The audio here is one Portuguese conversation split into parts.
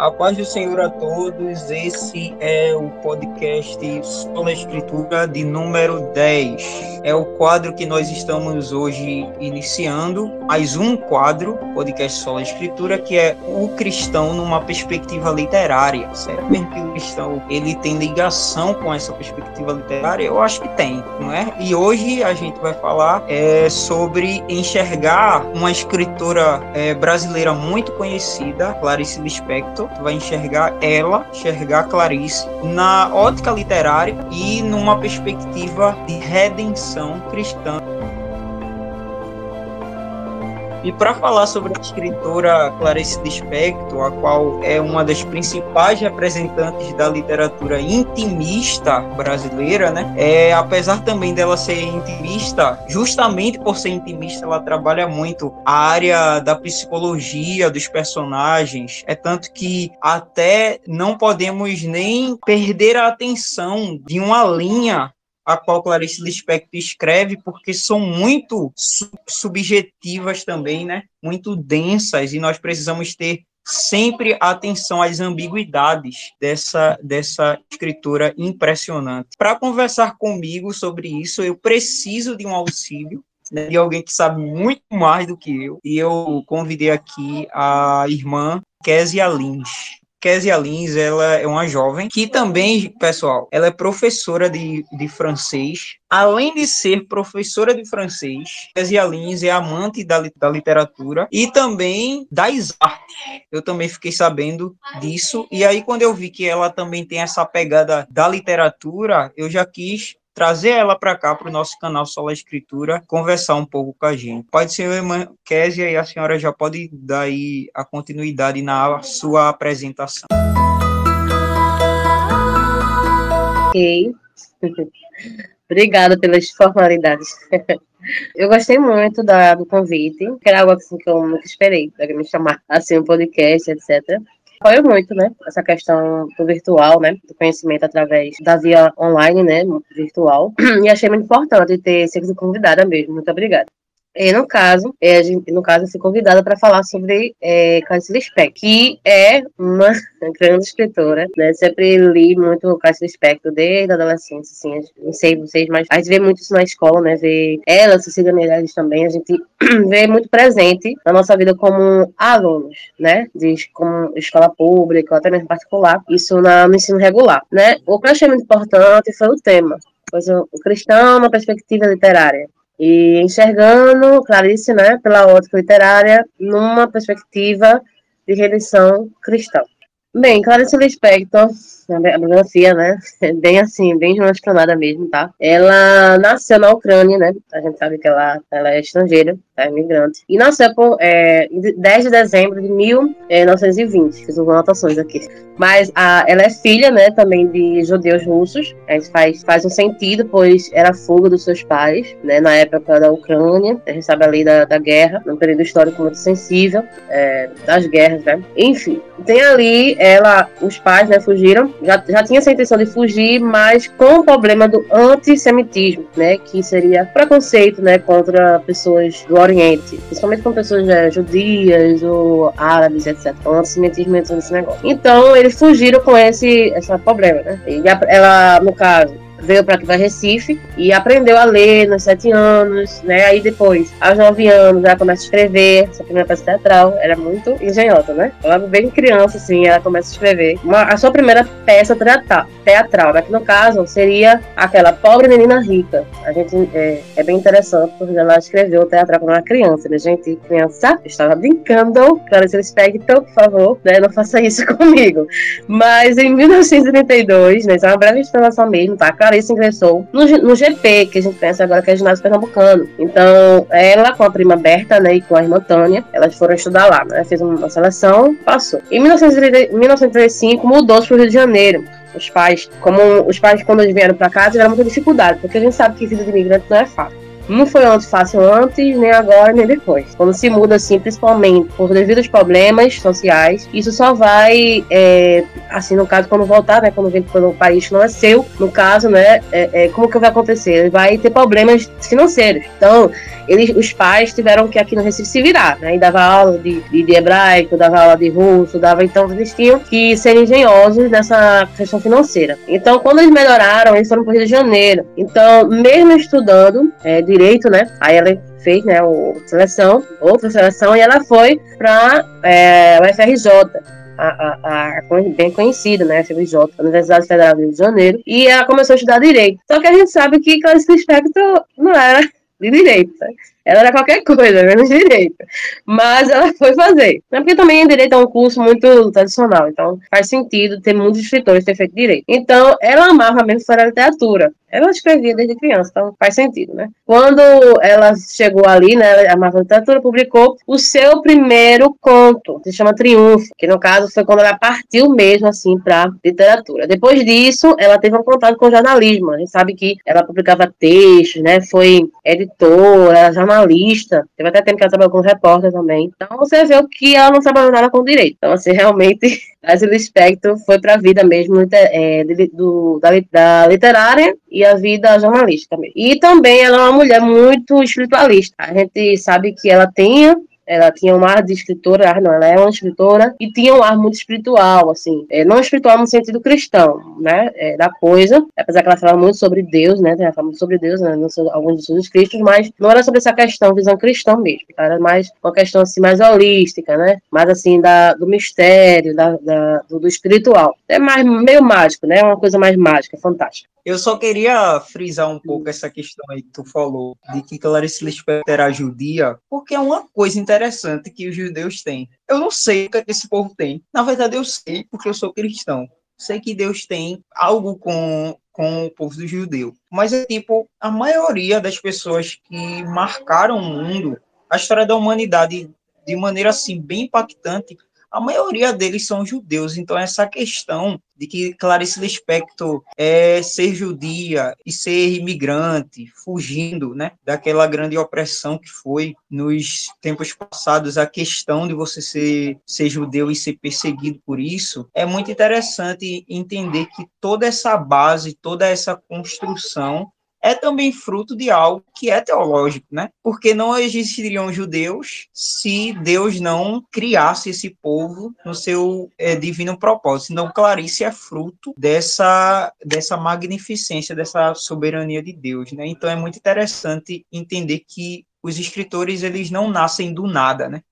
A paz do Senhor a todos, esse é o podcast Sola Escritura de número 10. É o quadro que nós estamos hoje iniciando, mais um quadro, podcast Sola Escritura, que é o cristão numa perspectiva literária. Será mesmo que o cristão ele tem ligação com essa perspectiva literária? Eu acho que tem, não é? E hoje a gente vai falar é, sobre enxergar uma escritora é, brasileira muito conhecida, Clarice Lispector, vai enxergar ela, enxergar Clarice na ótica literária e numa perspectiva de redenção cristã. E para falar sobre a escritora Clarice Lispector, a qual é uma das principais representantes da literatura intimista brasileira, né? É, apesar também dela ser intimista, justamente por ser intimista, ela trabalha muito a área da psicologia dos personagens. É tanto que até não podemos nem perder a atenção de uma linha a qual Clarice Lispector escreve, porque são muito subjetivas também, né? Muito densas, e nós precisamos ter sempre atenção às ambiguidades dessa, dessa escritora impressionante. Para conversar comigo sobre isso, eu preciso de um auxílio né, de alguém que sabe muito mais do que eu, e eu convidei aqui a irmã Késia Lins. Kézia Lins, ela é uma jovem que também, pessoal, ela é professora de, de francês. Além de ser professora de francês, Kézia Lins é amante da, da literatura e também das artes. Eu também fiquei sabendo disso. E aí, quando eu vi que ela também tem essa pegada da literatura, eu já quis trazer ela para cá, para o nosso canal Sola Escritura, conversar um pouco com a gente. Pode ser, irmã Késia, e a senhora já pode dar aí a continuidade na sua apresentação. Ok. Obrigada pelas formalidades. Eu gostei muito da, do convite, que era algo assim que eu nunca esperei, para me chamar assim, um podcast, etc apoio muito, né, essa questão do virtual, né, do conhecimento através da via online, né, virtual, e achei muito importante ter sido convidada mesmo. Muito obrigada. E no caso, é, no caso, eu fui convidada para falar sobre é, Clarice Lispector, que é uma grande escritora, né? Sempre li muito Clarice Lispector desde a adolescência, assim, não sei vocês, mas a gente vê muito isso na escola, né? Ver ela, Cecília Meirelles também, a gente vê muito presente na nossa vida como alunos, né? De como escola pública ou até mesmo particular, isso na, no ensino regular, né? O que eu achei muito importante foi o tema, pois o cristão na perspectiva literária. E enxergando Clarice, né, pela ótica literária, numa perspectiva de redenção cristã. Bem, Clarice Lispector a biografia, né? Bem assim, bem relacionada mesmo, tá? Ela nasceu na Ucrânia, né? A gente sabe que ela, ela é estrangeira, tá? imigrante. E nasceu por é, 10 de dezembro de 1920. Fiz algumas anotações aqui. Mas a, ela é filha, né, também de judeus russos. Isso faz, faz um sentido, pois era fuga dos seus pais, né? Na época da Ucrânia. A gente sabe ali da, da guerra, num período histórico muito sensível, é, das guerras, né? Enfim, tem ali ela, os pais, né, fugiram já, já tinha essa intenção de fugir, mas com o problema do antissemitismo, né, que seria preconceito, né, contra pessoas do Oriente, principalmente com pessoas é, judias ou árabes, etc. O antissemitismo entrou nesse negócio. Então, eles fugiram com esse, esse problema, né? E ela, no caso, veio para aqui para Recife e aprendeu a ler nos sete anos, né? Aí depois, aos nove anos, ela começa a escrever, essa primeira peça teatral, era muito engenhosa, né? Ela bem criança, assim, ela começa a escrever. Uma, a sua primeira peça teatral, teatral, né? Que no caso seria aquela Pobre Menina Rica. A gente é, é bem interessante porque ela escreveu o teatral quando era criança, né? Gente, criança, estava brincando, Clarice Lispector, por favor, né? Não faça isso comigo. Mas em 1932, né? Isso é uma breve explanação mesmo, tá? Clarice ingressou no, no GP, que a gente conhece agora, que é ginásio pernambucano. Então, ela com a prima Berta, né, e com a irmã Tânia, elas foram estudar lá, né? Fez uma seleção, passou. Em 1935, mudou-se para o Rio de Janeiro os pais, como os pais quando eles vieram para cá tiveram muita dificuldade, porque a gente sabe que vida de imigrante não é fácil. Não foi fácil antes, nem agora, nem depois. Quando se muda assim, principalmente por devidos problemas sociais, isso só vai, é, assim, no caso, quando voltar, né, quando vem para um país não é seu, no caso, né, é, é, como que vai acontecer? Vai ter problemas financeiros. Então, eles, os pais tiveram que aqui no Recife se virar, né, e dava aula de, de, de hebraico, dava aula de russo, dava, então, eles tinham que ser engenhosos nessa questão financeira. Então, quando eles melhoraram, eles foram para o Rio de Janeiro. Então, mesmo estudando é, direito, né, aí ela fez né, o seleção, outra seleção, e ela foi para é, o FRJ. A, a, a, bem conhecida, né, FRJ, Universidade Federal do Rio de Janeiro, e ela começou a estudar direito. Só que a gente sabe que Clarice Lispector não era de direito. Né? Ela era qualquer coisa, menos direito. Mas ela foi fazer. É porque também direito é um curso muito tradicional, então faz sentido ter muitos escritores ter feito direito. Então, ela amava mesmo a literatura. Ela escrevia desde criança, então faz sentido, né? Quando ela chegou ali, né, a Marvel Literatura publicou o seu primeiro conto, se chama Triunfo, que no caso foi quando ela partiu mesmo, assim, para literatura. Depois disso, ela teve um contato com jornalismo. A gente sabe que ela publicava textos, né, foi editora, era jornalista, teve até tempo que ela trabalhou como repórter também. Então você vê que ela não trabalhou nada com direito. Então, assim, realmente, a Spectro foi para a vida mesmo é, do, da, da literária e a vida jornalística mesmo. E também ela é uma mulher muito espiritualista. A gente sabe que ela tem ela tinha um ar de escritora, ah, não, ela é uma escritora e tinha um ar muito espiritual, assim, é, não espiritual no sentido cristão, né, é, da coisa, apesar que ela fala muito sobre Deus, né, ela fala muito sobre Deus, né, seu, alguns dos seus escritos, mas não era sobre essa questão, visão cristã mesmo, era mais uma questão, assim, mais holística, né, mais, assim, da, do mistério, da, da do, do, espiritual, é mais, meio mágico, né, uma coisa mais mágica, fantástica. Eu só queria frisar um pouco essa questão aí que tu falou, de que Clarice Lispector era judia, porque é uma coisa interessante que os judeus têm. Eu não sei o que, é que esse povo tem. Na verdade, eu sei, porque eu sou cristão. Sei que Deus tem algo com, com o povo do judeu. Mas é tipo, a maioria das pessoas que marcaram o mundo, a história da humanidade de maneira assim bem impactante, a maioria deles são judeus, então essa questão de que Clarice Lispector é ser judia e ser imigrante, fugindo, né, daquela grande opressão que foi nos tempos passados, a questão de você ser, ser judeu e ser perseguido por isso, é muito interessante entender que toda essa base, toda essa construção é também fruto de algo que é teológico, né? Porque não existiriam judeus se Deus não criasse esse povo no seu é, divino propósito. Então, Clarice é fruto dessa, dessa magnificência, dessa soberania de Deus, né? Então, é muito interessante entender que os escritores, eles não nascem do nada, né?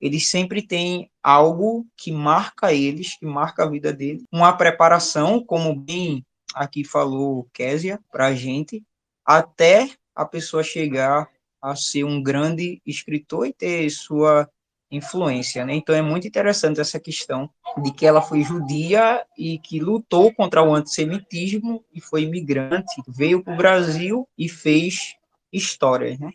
Eles sempre têm algo que marca eles, que marca a vida deles, uma preparação, como bem aqui falou Késia para a gente, até a pessoa chegar a ser um grande escritor e ter sua influência, né? Então é muito interessante essa questão de que ela foi judia e que lutou contra o antissemitismo e foi imigrante, veio para o Brasil e fez história, né?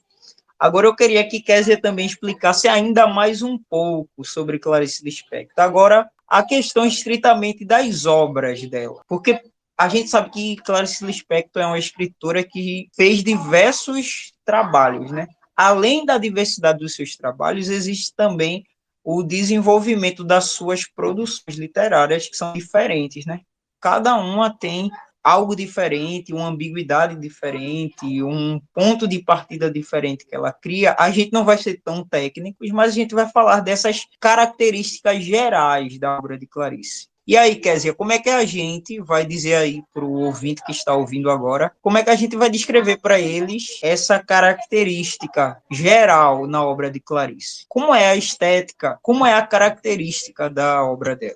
Agora eu queria que Kézia também explicasse ainda mais um pouco sobre Clarice Lispector. Agora, a questão estritamente das obras dela, porque a gente sabe que Clarice Lispector é uma escritora que fez diversos trabalhos, né? Além da diversidade dos seus trabalhos, existe também o desenvolvimento das suas produções literárias que são diferentes, né? Cada uma tem algo diferente, uma ambiguidade diferente, um ponto de partida diferente que ela cria. A gente não vai ser tão técnicos, mas a gente vai falar dessas características gerais da obra de Clarice. E aí, Kézia, como é que a gente vai dizer aí para o ouvinte que está ouvindo agora, como é que a gente vai descrever para eles essa característica geral na obra de Clarice? Como é a estética, como é a característica da obra dela?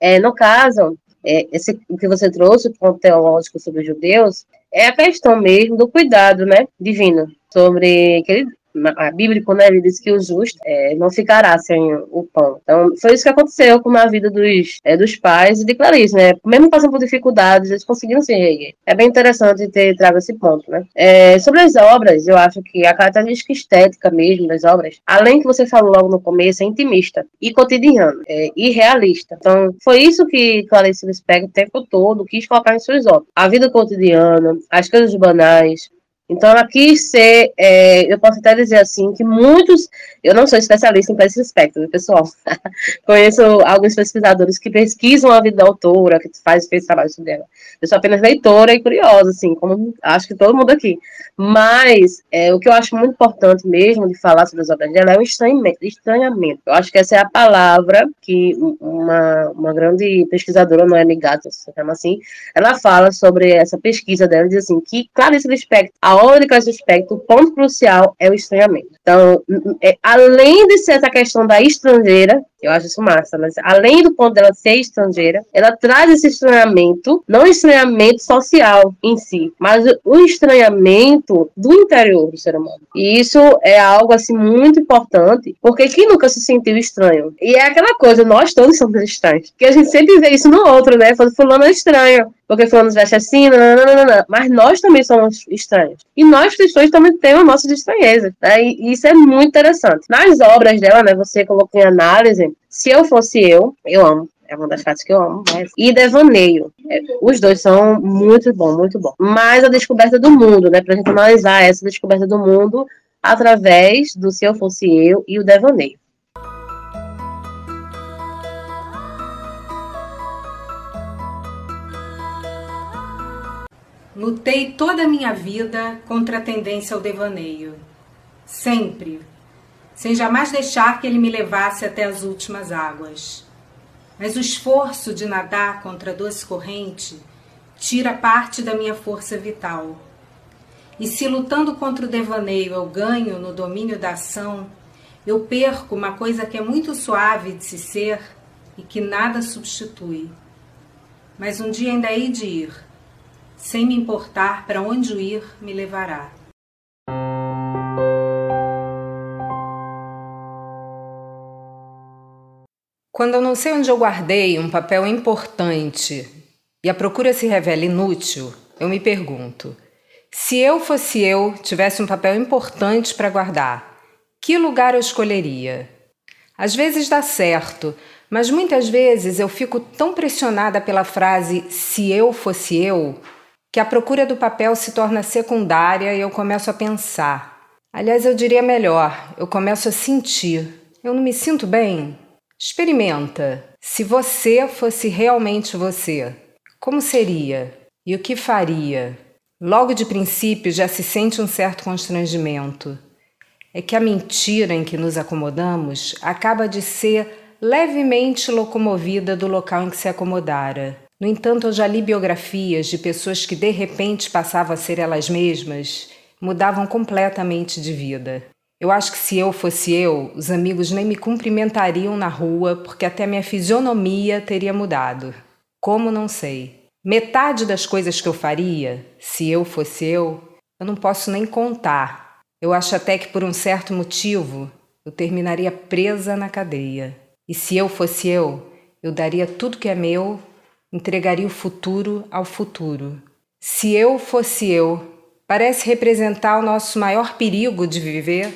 É, no caso, é, esse o que você trouxe, o ponto teológico sobre os judeus, é a questão mesmo do cuidado, né, divino, sobre que ele a bíblico, né, ele diz que o justo é, não ficará sem o pão. Então, foi isso que aconteceu com a vida dos, é, dos pais e de Clarice, né? Mesmo passando por dificuldades, eles conseguiram se reerguer. É bem interessante ter trago esse ponto, né? É, sobre as obras, eu acho que a característica estética mesmo das obras, além que você falou logo no começo, é intimista e cotidiano, é, e realista. Então, foi isso que Clarice Lispector o tempo todo quis colocar em suas obras. A vida cotidiana, as coisas banais, Então, ela quis ser, é, eu posso até dizer assim, que muitos, eu não sou especialista em esse aspecto, pessoal? Conheço alguns pesquisadores que pesquisam a vida da autora, que faz, fez trabalho sobre ela. Eu sou apenas leitora e curiosa, assim, como acho que todo mundo aqui. Mas, é, o que eu acho muito importante mesmo de falar sobre as obras dela é o estranhamento. Eu acho que essa é a palavra que uma, uma grande pesquisadora, Noemi Gato, se chama assim, ela fala sobre essa pesquisa dela, diz assim, que Clarice Lispector, a obra de Clarice Lispector, o ponto crucial é o estranhamento. Então, é, além de ser essa questão da estrangeira, eu acho isso massa, mas além do ponto dela ser estrangeira, ela traz esse estranhamento, não estranhamento social em si, mas o estranhamento do interior do ser humano. E isso é algo assim muito importante, porque quem nunca se sentiu estranho? E é aquela coisa, nós todos somos estranhos, que a gente sempre vê isso no outro, né? Fulano é estranho, porque fulano veste assim, nananana. mas nós também somos estranhos. E nós cristãos também temos a nossa estranheza, né? E isso é muito interessante. Nas obras dela, né, você colocou em análise, se eu fosse eu, eu amo, é uma das partes que eu amo. Mas... E Devaneio. É, os dois são muito bom, muito bom. Mas a descoberta do mundo, né? Pra gente analisar essa descoberta do mundo através do Se Eu Fosse Eu e o Devaneio. Lutei toda a minha vida contra a tendência ao devaneio. Sempre. Sem jamais deixar que ele me levasse até as últimas águas. Mas o esforço de nadar contra a doce corrente tira parte da minha força vital. E se lutando contra o devaneio eu ganho no domínio da ação, eu perco uma coisa que é muito suave de se ser e que nada substitui. Mas um dia ainda hei de ir sem me importar para onde o ir me levará. Quando eu não sei onde eu guardei um papel importante e a procura se revela inútil, eu me pergunto: se eu fosse eu, tivesse um papel importante para guardar, que lugar eu escolheria? Às vezes dá certo, mas muitas vezes eu fico tão pressionada pela frase se eu fosse eu que a procura do papel se torna secundária e eu começo a pensar. Aliás, eu diria melhor, eu começo a sentir. Eu não me sinto bem? Experimenta. Se você fosse realmente você, como seria? E o que faria? Logo de princípio já se sente um certo constrangimento. É que a mentira em que nos acomodamos acaba de ser levemente locomovida do local em que se acomodara. No entanto, eu já li biografias de pessoas que de repente passavam a ser elas mesmas, mudavam completamente de vida. Eu acho que se eu fosse eu, os amigos nem me cumprimentariam na rua porque até minha fisionomia teria mudado. Como não sei. Metade das coisas que eu faria, se eu fosse eu, eu não posso nem contar. Eu acho até que por um certo motivo eu terminaria presa na cadeia. E se eu fosse eu, eu daria tudo que é meu entregaria o futuro ao futuro. Se eu fosse eu, parece representar o nosso maior perigo de viver,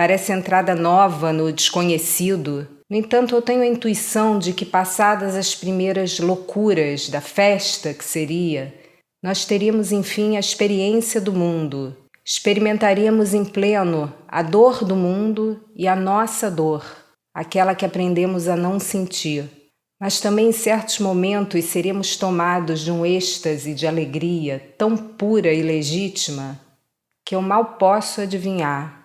parece entrada nova no desconhecido. No entanto, eu tenho a intuição de que, passadas as primeiras loucuras da festa que seria, nós teríamos enfim a experiência do mundo, experimentaríamos em pleno a dor do mundo e a nossa dor, aquela que aprendemos a não sentir. Mas também em certos momentos seremos tomados de um êxtase de alegria tão pura e legítima que eu mal posso adivinhar.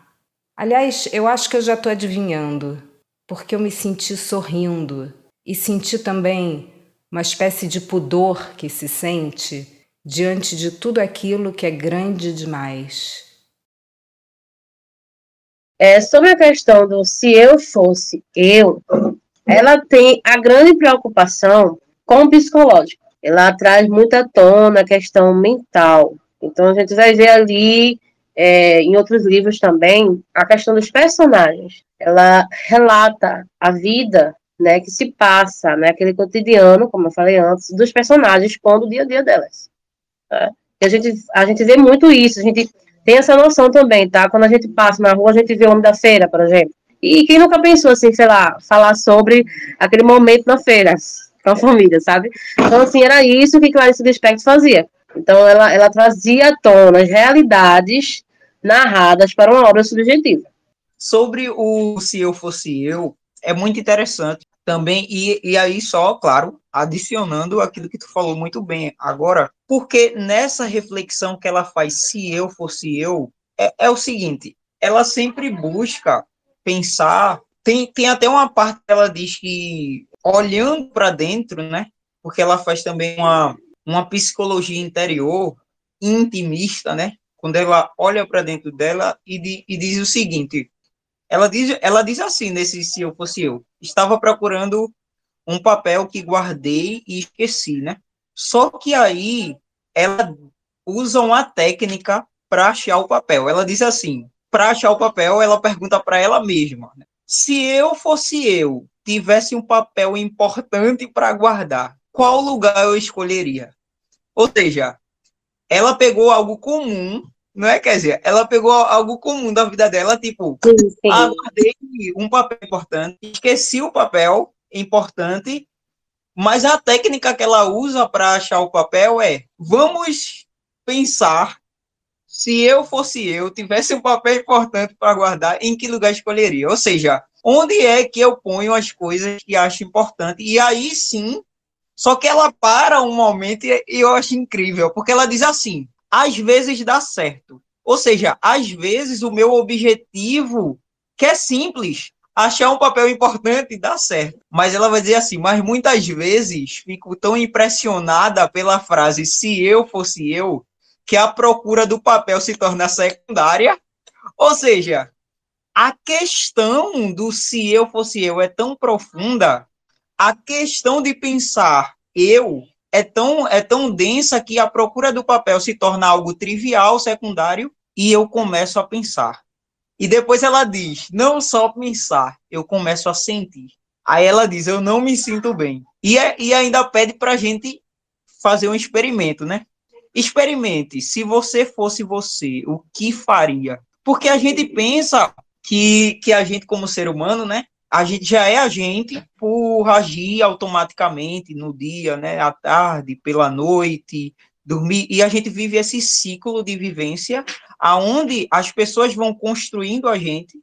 Aliás, eu acho que eu já estou adivinhando, porque eu me senti sorrindo e senti também uma espécie de pudor que se sente diante de tudo aquilo que é grande demais. É, sobre a questão do se eu fosse eu, ela tem a grande preocupação com o psicológico. Ela traz muita tona a questão mental. Então, a gente vai ver ali, é, em outros livros também, a questão dos personagens. Ela relata a vida né, que se passa, né, aquele cotidiano, como eu falei antes, dos personagens quando o dia a dia delas. E a gente, a gente vê muito isso, a gente tem essa noção também, tá? Quando a gente passa na rua, a gente vê o homem da feira, por exemplo. E quem nunca pensou, assim, sei lá, falar sobre aquele momento na feira, com a família, sabe? Então, assim, era isso que Clarice Lispector fazia. Então, ela, ela trazia à tona as realidades narradas para uma obra subjetiva. Sobre o Se Eu Fosse Eu, é muito interessante também, e, e aí só, claro, adicionando aquilo que tu falou muito bem agora, porque nessa reflexão que ela faz, se eu fosse eu, é, é o seguinte, ela sempre busca pensar, tem, tem até uma parte que ela diz que, olhando para dentro, né, porque ela faz também uma, uma psicologia interior intimista, né, quando ela olha para dentro dela e, di, e diz o seguinte, ela diz, ela diz assim, nesse Se Eu Fosse Eu, estava procurando um papel que guardei e esqueci, né? Só que aí ela usa uma técnica para achar o papel. Ela diz assim: para achar o papel, ela pergunta para ela mesma: né? se eu fosse eu, tivesse um papel importante para guardar, qual lugar eu escolheria? Ou seja, ela pegou algo comum, não é? Quer dizer, ela pegou algo comum da vida dela, tipo, sim, sim. Ah, guardei um papel importante, esqueci o papel importante, mas a técnica que ela usa para achar o papel é: vamos pensar se eu fosse eu, tivesse um papel importante para guardar, em que lugar escolheria? Ou seja, onde é que eu ponho as coisas que acho importante? E aí sim, só que ela para um momento e eu acho incrível, porque ela diz assim: às vezes dá certo. Ou seja, às vezes o meu objetivo, que é simples, achar um papel importante dá certo. Mas ela vai dizer assim, mas muitas vezes fico tão impressionada pela frase se eu fosse eu, que a procura do papel se torna secundária. Ou seja, a questão do se eu fosse eu é tão profunda, a questão de pensar eu é tão, é tão densa que a procura do papel se torna algo trivial, secundário, e eu começo a pensar. E depois ela diz: não só pensar, eu começo a sentir. Aí ela diz: eu não me sinto bem. E, é, e ainda pede para a gente fazer um experimento, né? Experimente. Se você fosse você, o que faria? Porque a gente pensa que, que a gente, como ser humano, né? A gente já é a gente por agir automaticamente no dia, né? À tarde, pela noite, dormir. E a gente vive esse ciclo de vivência aonde as pessoas vão construindo a gente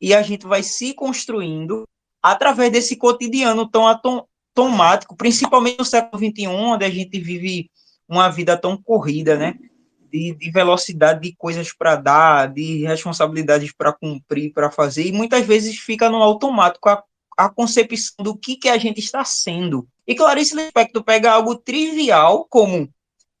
e a gente vai se construindo através desse cotidiano tão automático, principalmente no século XXI, onde a gente vive uma vida tão corrida, né? De, de velocidade de coisas para dar, de responsabilidades para cumprir, para fazer, e muitas vezes fica no automático a, a concepção do que, que a gente está sendo. E Clarice Lispector pega algo trivial, como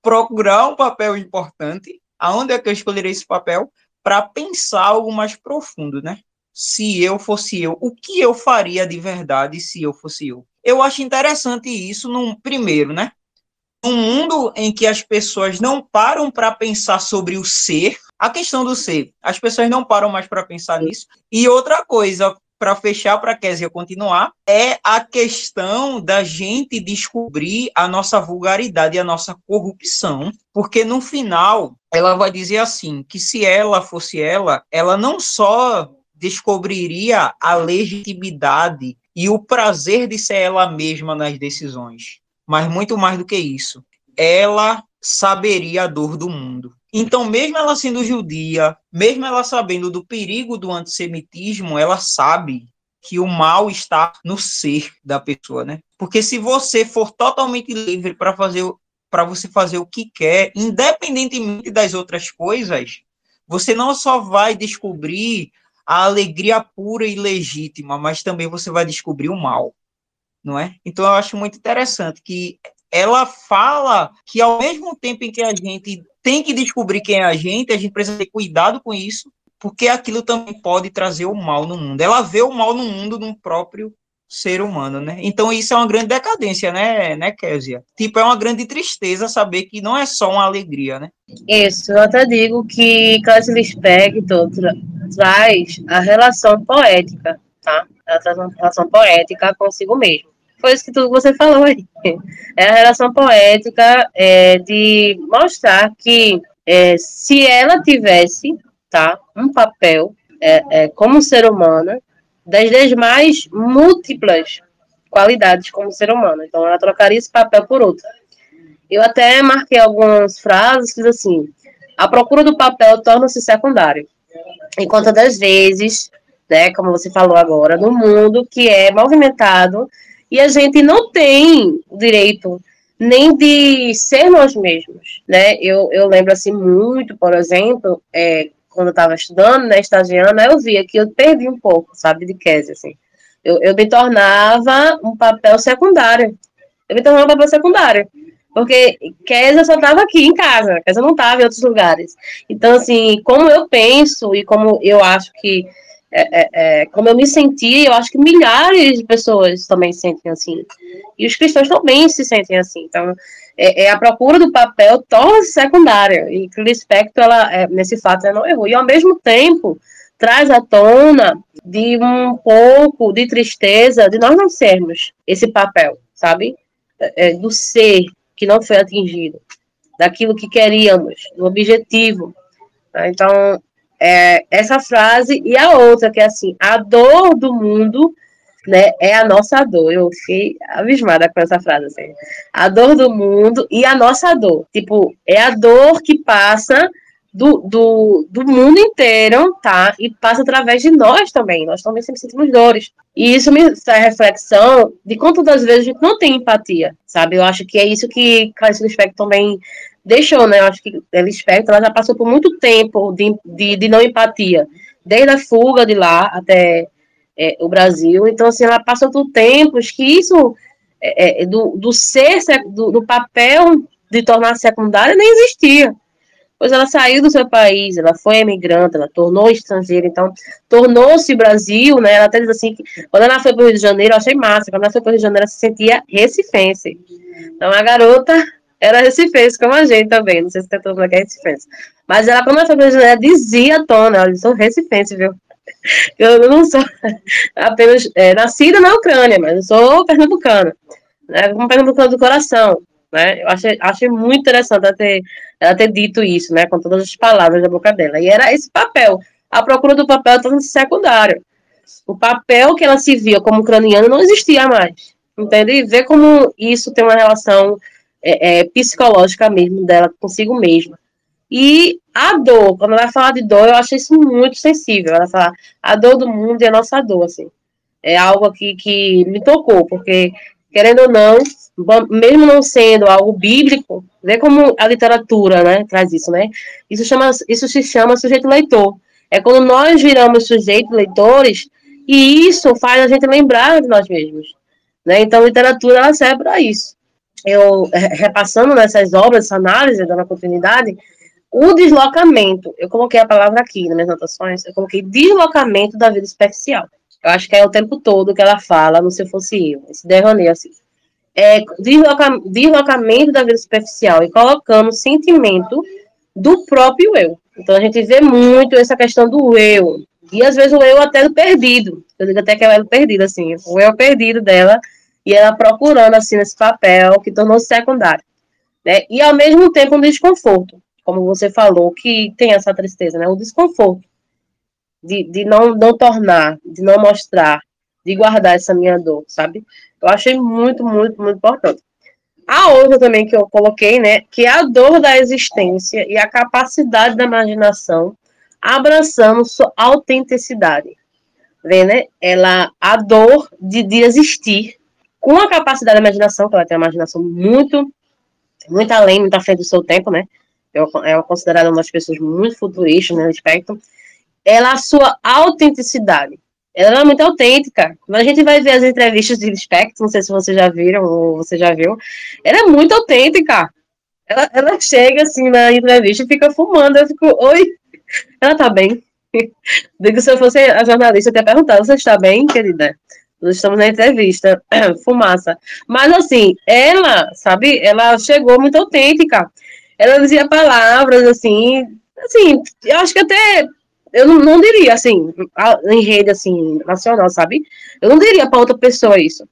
procurar um papel importante, aonde é que eu escolheria esse papel para pensar algo mais profundo, né? Se eu fosse eu, o que eu faria de verdade se eu fosse eu? Eu acho interessante isso num primeiro, né? Num mundo em que as pessoas não param para pensar sobre o ser, a questão do ser, as pessoas não param mais para pensar nisso. E outra coisa, para fechar, para Késia continuar, é a questão da gente descobrir a nossa vulgaridade e a nossa corrupção, porque no final ela vai dizer assim, que se ela fosse ela, ela não só descobriria a legitimidade e o prazer de ser ela mesma nas decisões, mas muito mais do que isso, ela saberia a dor do mundo. Então, mesmo ela sendo judia, mesmo ela sabendo do perigo do antissemitismo, ela sabe que o mal está no ser da pessoa, né? Porque se você for totalmente livre para fazer para você fazer o que quer, independentemente das outras coisas, você não só vai descobrir a alegria pura e legítima, mas também você vai descobrir o mal, não é? Então eu acho muito interessante que ela fala que ao mesmo tempo em que a gente tem que descobrir quem é a gente, a gente precisa ter cuidado com isso, porque aquilo também pode trazer o mal no mundo. Ela vê o mal no mundo no próprio ser humano, né? Então isso é uma grande decadência, né, né, Késia? Tipo, é uma grande tristeza saber que não é só uma alegria, né? Isso, eu até digo que Clarice Lispector tra traz a relação poética, tá? Ela traz uma relação poética consigo mesmo foi isso que tudo você falou aí. É a relação poética é, de mostrar que é, se ela tivesse tá, um papel é, é como ser humana, das mais múltiplas qualidades como ser humano. Então, ela trocaria esse papel por outro. Eu até marquei algumas frases diz assim: a procura do papel torna-se secundário. Enquanto das vezes, né, como você falou agora, no mundo que é movimentado e a gente não tem direito nem de ser nós mesmos, né? Eu, eu lembro assim muito, por exemplo, é, quando eu estava estudando, né, estagiando, eu via que eu perdi um pouco, sabe, de Kézia, assim. Eu, eu me tornava um papel secundário. Eu me tornava um papel secundário. Porque Kézia só estava aqui em casa, Kézia não estava em outros lugares. Então, assim, como eu penso e como eu acho que é, é, é, como eu me senti, eu acho que milhares de pessoas também se sentem assim. E os cristãos também se sentem assim. Então, é, é a procura do papel torna-se secundária. E que Spector, ela, é, nesse fato, ela não errou. E, ao mesmo tempo, traz à tona de um pouco de tristeza de nós não sermos esse papel, sabe? Do ser que não foi atingido, daquilo que queríamos, do objetivo. Então, é, essa frase e a outra, que é assim, a dor do mundo né, é a nossa dor. Eu fiquei abismada com essa frase. Assim. A dor do mundo e a nossa dor. Tipo, é a dor que passa do, do, do mundo inteiro, tá? E passa através de nós também. Nós também sempre sentimos dores. E isso me traz reflexão de quantas vezes a gente não tem empatia, sabe? Eu acho que é isso que Clarice Lispector também deixou, né? Acho que ela Spector ela já passou por muito tempo de, de, de não empatia, desde a fuga de lá até é, o Brasil. Então, assim, ela passou por tempos que isso é, é, do, do ser, do, do papel de tornar secundária nem existia. Pois ela saiu do seu país, ela foi emigrante, ela tornou estrangeira, então tornou-se Brasil, né? Ela até diz assim que quando ela foi para o Rio de Janeiro, eu achei massa, quando ela foi para o Rio de Janeiro, ela se sentia recifense. Então a garota era recifense, como a gente também. Não sei se tem todo mundo que é. Mas ela, quando ela foi brasileira, dizia Tona, ela disse, sou recifense, viu? Eu não sou apenas é, nascida na Ucrânia, mas eu sou pernambucana. Né? Como pernambucana do coração. Né? Eu achei, achei muito interessante ela ter, ela ter dito isso, né? Com todas as palavras da boca dela. E era esse papel. A procura do papel estava secundário. O papel que ela se via como ucraniana não existia mais. Entende? E ver como isso tem uma relação é, é, psicológica mesmo dela consigo mesma. E a dor, quando ela fala de dor, eu acho isso muito sensível. Ela fala, a dor do mundo é a nossa dor, assim. É algo aqui que me tocou, porque, querendo ou não, mesmo não sendo algo bíblico, vê como a literatura, né, traz isso, né? Isso, chama, isso se chama sujeito leitor. É quando nós viramos sujeitos leitores, e isso faz a gente lembrar de nós mesmos. Né? Então, literatura, ela serve para isso eu é, repassando nessas obras, essa análise, dando continuidade, o deslocamento, eu coloquei a palavra aqui nas minhas anotações, eu coloquei deslocamento da vida especial. Eu acho que é o tempo todo que ela fala, não se fosse eu, esse derraneio assim. É, desloca, deslocamento da vida superficial e colocando sentimento do próprio eu. Então a gente vê muito essa questão do eu. E às vezes o eu até do perdido. Eu digo até que é o perdido, assim. O eu perdido dela e ela procurando assim esse papel que tornou-se secundário, né? E ao mesmo tempo um desconforto, como você falou, que tem essa tristeza, né? O desconforto de, de não, não tornar, de não mostrar, de guardar essa minha dor, sabe? Eu achei muito, muito, muito importante. A outra também que eu coloquei, né, que é a dor da existência e a capacidade da imaginação abraçando sua autenticidade. Vê, né? Ela, a dor de, de existir com a capacidade de imaginação, que ela tem uma imaginação muito, muito além, muito à frente do seu tempo, né? É considerada uma das pessoas muito futuristas nesse aspecto. Ela, a sua autenticidade. Ela é muito autêntica. Quando a gente vai ver as entrevistas de Spectre, não sei se vocês já viram ou você já viu, ela é muito autêntica. Ela, ela chega assim na entrevista e fica fumando. Eu fico, oi, ela tá bem. Digo, se eu fosse a jornalista, eu ia perguntar, você está bem, querida? Nós estamos na entrevista, fumaça. Mas assim, ela, sabe, ela chegou muito autêntica. Ela dizia palavras assim, assim, eu acho que até eu não, não diria assim, em rede assim, nacional, sabe? Eu não diria para outra pessoa isso.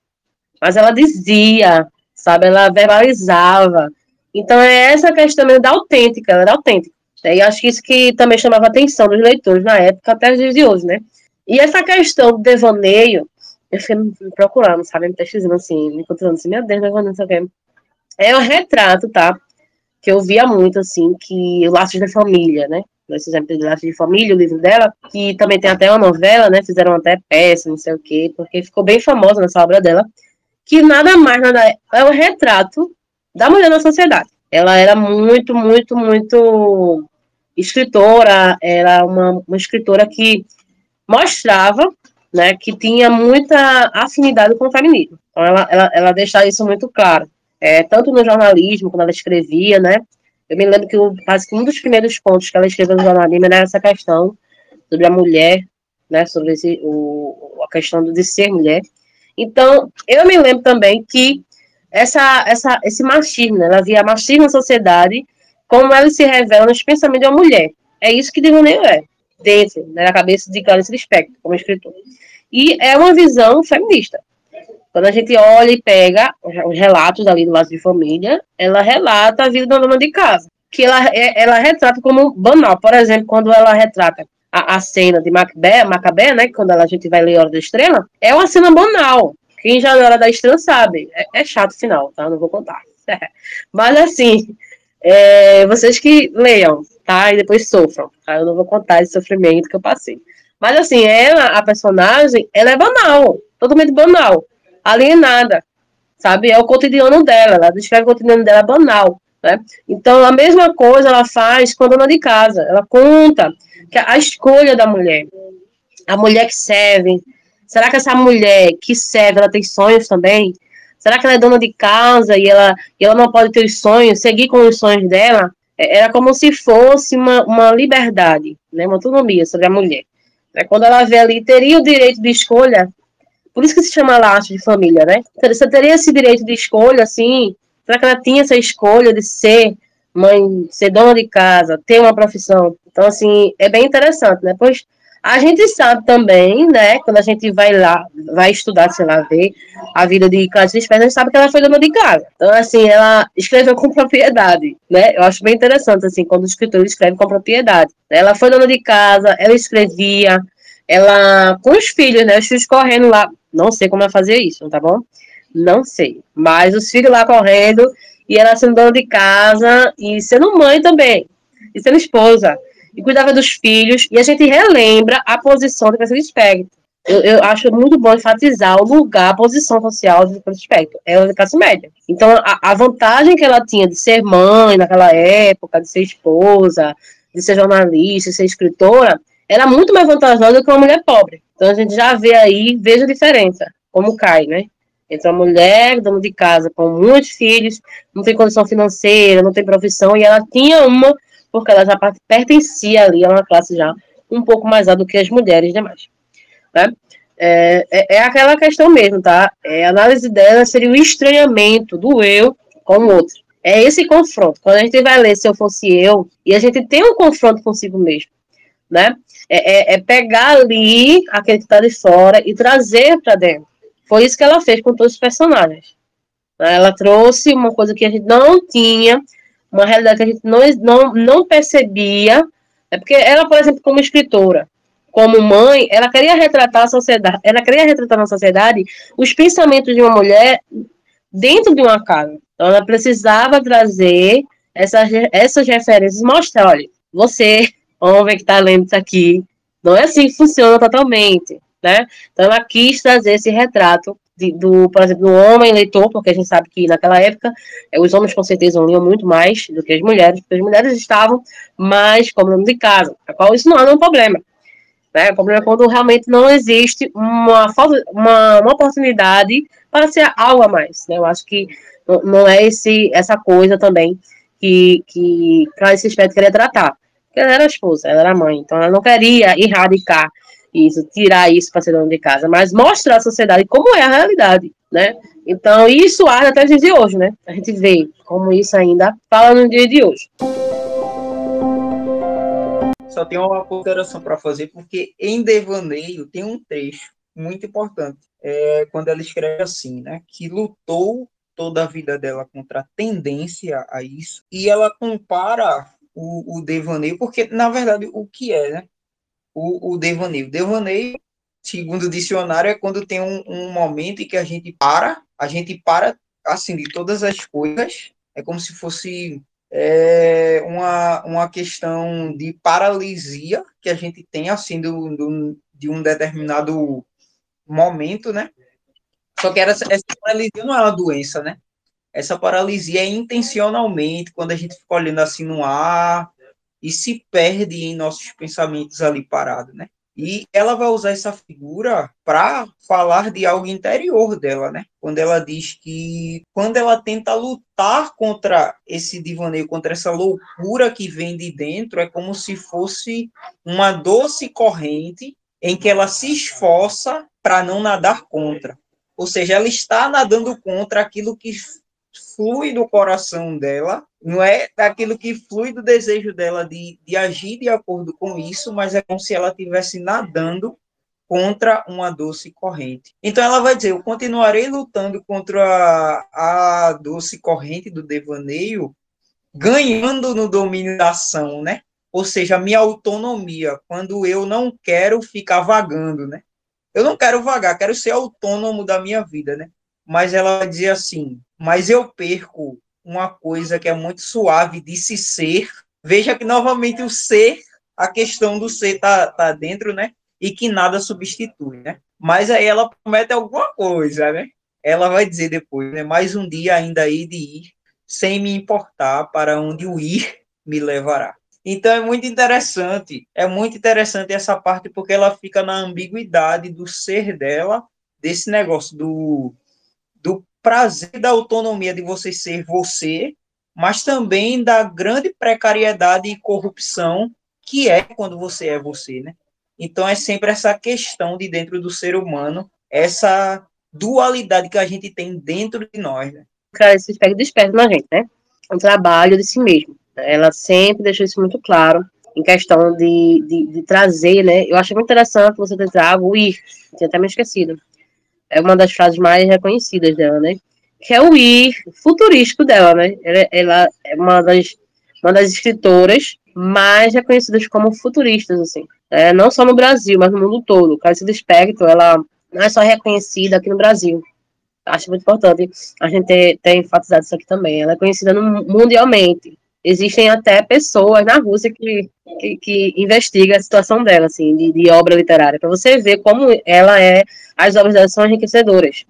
Mas ela dizia, sabe? Ela verbalizava. Então é essa questão da autêntica, ela era autêntica. E acho que isso que também chamava a atenção dos leitores na época, até os dias de hoje, né? E essa questão do devaneio, eu fiquei me procurando, sabe? Me pesquisando assim, me encontrando assim, meu Deus, não sei o quê. é um retrato, tá? Que eu via muito, assim, que o Laços da Família, né? Esse exemplo de Laços de Família, o livro dela, que também tem até uma novela, né? Fizeram até peça, não sei o quê, porque ficou bem famosa nessa obra dela, que nada mais, nada é, é um retrato da mulher na sociedade. Ela era muito, muito, muito escritora, era uma, uma escritora que mostrava né, que tinha muita afinidade com o feminismo. Então, ela, ela, ela isso muito claro, é, tanto no jornalismo, quando ela escrevia, né, eu me lembro que o, quase que um dos primeiros pontos que ela escreveu no jornalismo era essa questão sobre a mulher, né, sobre esse, o, a questão de ser mulher. Então, eu me lembro também que essa, essa, esse machismo, né, ela via machismo na sociedade, como ela se revela nos pensamentos de uma mulher. É isso que Devaneio é, dentro, né, na cabeça de Clarice Lispector, como escritor. E é uma visão feminista. Quando a gente olha e pega os relatos ali do Laço de Família, ela relata a vida da dona de casa, que ela, é, ela retrata como banal. Por exemplo, quando ela retrata a, a cena de Macbeth, Macabé, né, quando a gente vai ler Hora da Estrela, é uma cena banal. Quem já leu Hora da Estrela sabe. É, é chato o final, tá? Não vou contar. Mas assim, é, vocês que leiam, tá? E depois sofram. Tá? Eu não vou contar esse sofrimento que eu passei. Mas assim, ela, a personagem, ela é banal, totalmente banal, alienada, sabe? É o cotidiano dela, ela descreve o cotidiano dela banal, né? Então, a mesma coisa ela faz com a dona de casa, ela conta que a escolha da mulher, a mulher que serve, será que essa mulher que serve, ela tem sonhos também? Será que ela é dona de casa e ela, e ela não pode ter os sonhos, seguir com os sonhos dela? É, era como se fosse uma, uma liberdade, né, uma autonomia sobre a mulher. Né? Quando ela vê ali, teria o direito de escolha, por isso que se chama laço de família, né? Você teria esse direito de escolha, assim, será que ela tinha essa escolha de ser mãe, ser dona de casa, ter uma profissão? Então, assim, é bem interessante, né? Pois a gente sabe também, né, quando a gente vai lá, vai estudar, sei lá, ver a vida de Clarice Lispector, a gente sabe que ela foi dona de casa. Então, assim, ela escreveu com propriedade, né? Eu acho bem interessante, assim, quando o escritor escreve com propriedade. Ela foi dona de casa, ela escrevia, ela, com os filhos, né, os filhos correndo lá, não sei como ela fazia isso, tá bom? Não sei, mas os filhos lá correndo, e ela sendo dona de casa, e sendo mãe também, e sendo esposa e cuidava dos filhos, e a gente relembra a posição de Clarice Lispector. Eu, eu, acho muito bom enfatizar o lugar, a posição social Clarice Lispector. Ela é de classe média. Então, a, a, vantagem que ela tinha de ser mãe naquela época, de ser esposa, de ser jornalista, de ser escritora, era muito mais vantajosa do que uma mulher pobre. Então, a gente já vê aí, veja a diferença, como cai, né? Entre uma mulher, dona de casa, com muitos filhos, não tem condição financeira, não tem profissão, e ela tinha uma porque ela já pertencia ali a uma classe já um pouco mais alta do que as mulheres demais. Né? É, é, é, aquela questão mesmo, tá? É, a análise dela seria o estranhamento do eu com o outro. É esse confronto. Quando a gente vai ler Se Eu Fosse Eu, e a gente tem um confronto consigo mesmo, né? É, é, é pegar ali aquele que está de fora e trazer para dentro. Foi isso que ela fez com todos os personagens. Né? Ela trouxe uma coisa que a gente não tinha uma realidade que a gente não, não, não percebia, é porque ela, por exemplo, como escritora, como mãe, ela queria retratar a sociedade, ela queria retratar na sociedade os pensamentos de uma mulher dentro de uma casa. Então, ela precisava trazer essas, essas referências, mostrar, olha, você, homem que está lendo isso aqui, não é assim que funciona totalmente, né? Então, ela quis trazer esse retrato de, do, por exemplo, do homem leitor, porque a gente sabe que naquela época eh, os homens com certeza liam muito mais do que as mulheres, porque as mulheres estavam mais como nome de casa, a qual isso não é um problema. Né? O problema é quando realmente não existe uma, uma, uma oportunidade para ser algo a mais. Né? Eu acho que não é esse, essa coisa também que, que esse aspecto queria tratar. Porque ela era esposa, ela era mãe, então ela não queria erradicar isso, tirar isso para ser dono de casa, mas mostrar à sociedade como é a realidade, né? Então, isso há até os dias de hoje, né? A gente vê como isso ainda fala no dia de hoje. Só tenho uma consideração para fazer, porque em Devaneio tem um trecho muito importante, é quando ela escreve assim, né? Que lutou toda a vida dela contra a tendência a isso, e ela compara o, o devaneio, porque, na verdade, o que é, né? O, o devaneio. Devaneio, segundo o dicionário, é quando tem um, um momento em que a gente para, a gente para assim, de todas as coisas, é como se fosse é, uma, uma questão de paralisia que a gente tem, assim, do, do, de um determinado momento, né? Só que essa, essa paralisia não é uma doença, né? Essa paralisia é intencionalmente, quando a gente fica olhando assim no ar e se perde em nossos pensamentos ali parado, né? E ela vai usar essa figura para falar de algo interior dela, né? Quando ela diz que quando ela tenta lutar contra esse divaneio, contra essa loucura que vem de dentro, é como se fosse uma doce corrente em que ela se esforça para não nadar contra. Ou seja, ela está nadando contra aquilo que flui do coração dela, não é daquilo que flui do desejo dela de, de agir de acordo com isso, mas é como se ela estivesse nadando contra uma doce corrente. Então ela vai dizer: Eu continuarei lutando contra a, a doce corrente do devaneio, ganhando no domínio da ação, né? Ou seja, minha autonomia, quando eu não quero ficar vagando, né? Eu não quero vagar, quero ser autônomo da minha vida, né? Mas ela vai dizer assim: mas eu perco uma coisa que é muito suave de se ser. Veja que novamente o ser, a questão do ser tá, tá dentro, né? E que nada substitui, né? Mas aí ela promete alguma coisa, né? Ela vai dizer depois, né? Mais um dia ainda aí de ir, sem me importar para onde o ir me levará. Então é muito interessante, é muito interessante essa parte porque ela fica na ambiguidade do ser dela, desse negócio do, do prazer da autonomia de você ser você, mas também da grande precariedade e corrupção que é quando você é você, né? Então é sempre essa questão de dentro do ser humano, essa dualidade que a gente tem dentro de nós, né? Cara, esse aspecto desperta na gente, né? O trabalho de si mesmo. Ela sempre deixou isso muito claro em questão de, de, de trazer, né? Eu acho muito interessante você ter trago o ir, tinha até me esquecido é uma das frases mais reconhecidas dela, né? Que é o ir futurístico dela, né? Ela, ela é uma das, uma das escritoras mais reconhecidas como futuristas, assim. É, não só no Brasil, mas no mundo todo. Clarice Lispector, ela não é só reconhecida aqui no Brasil. Acho muito importante a gente ter, ter enfatizado isso aqui também. Ela é conhecida no, mundialmente existem até pessoas na Rússia que, que, que investigam a situação dela, assim, de, de obra literária, para você ver como ela é, as obras dela são enriquecedoras,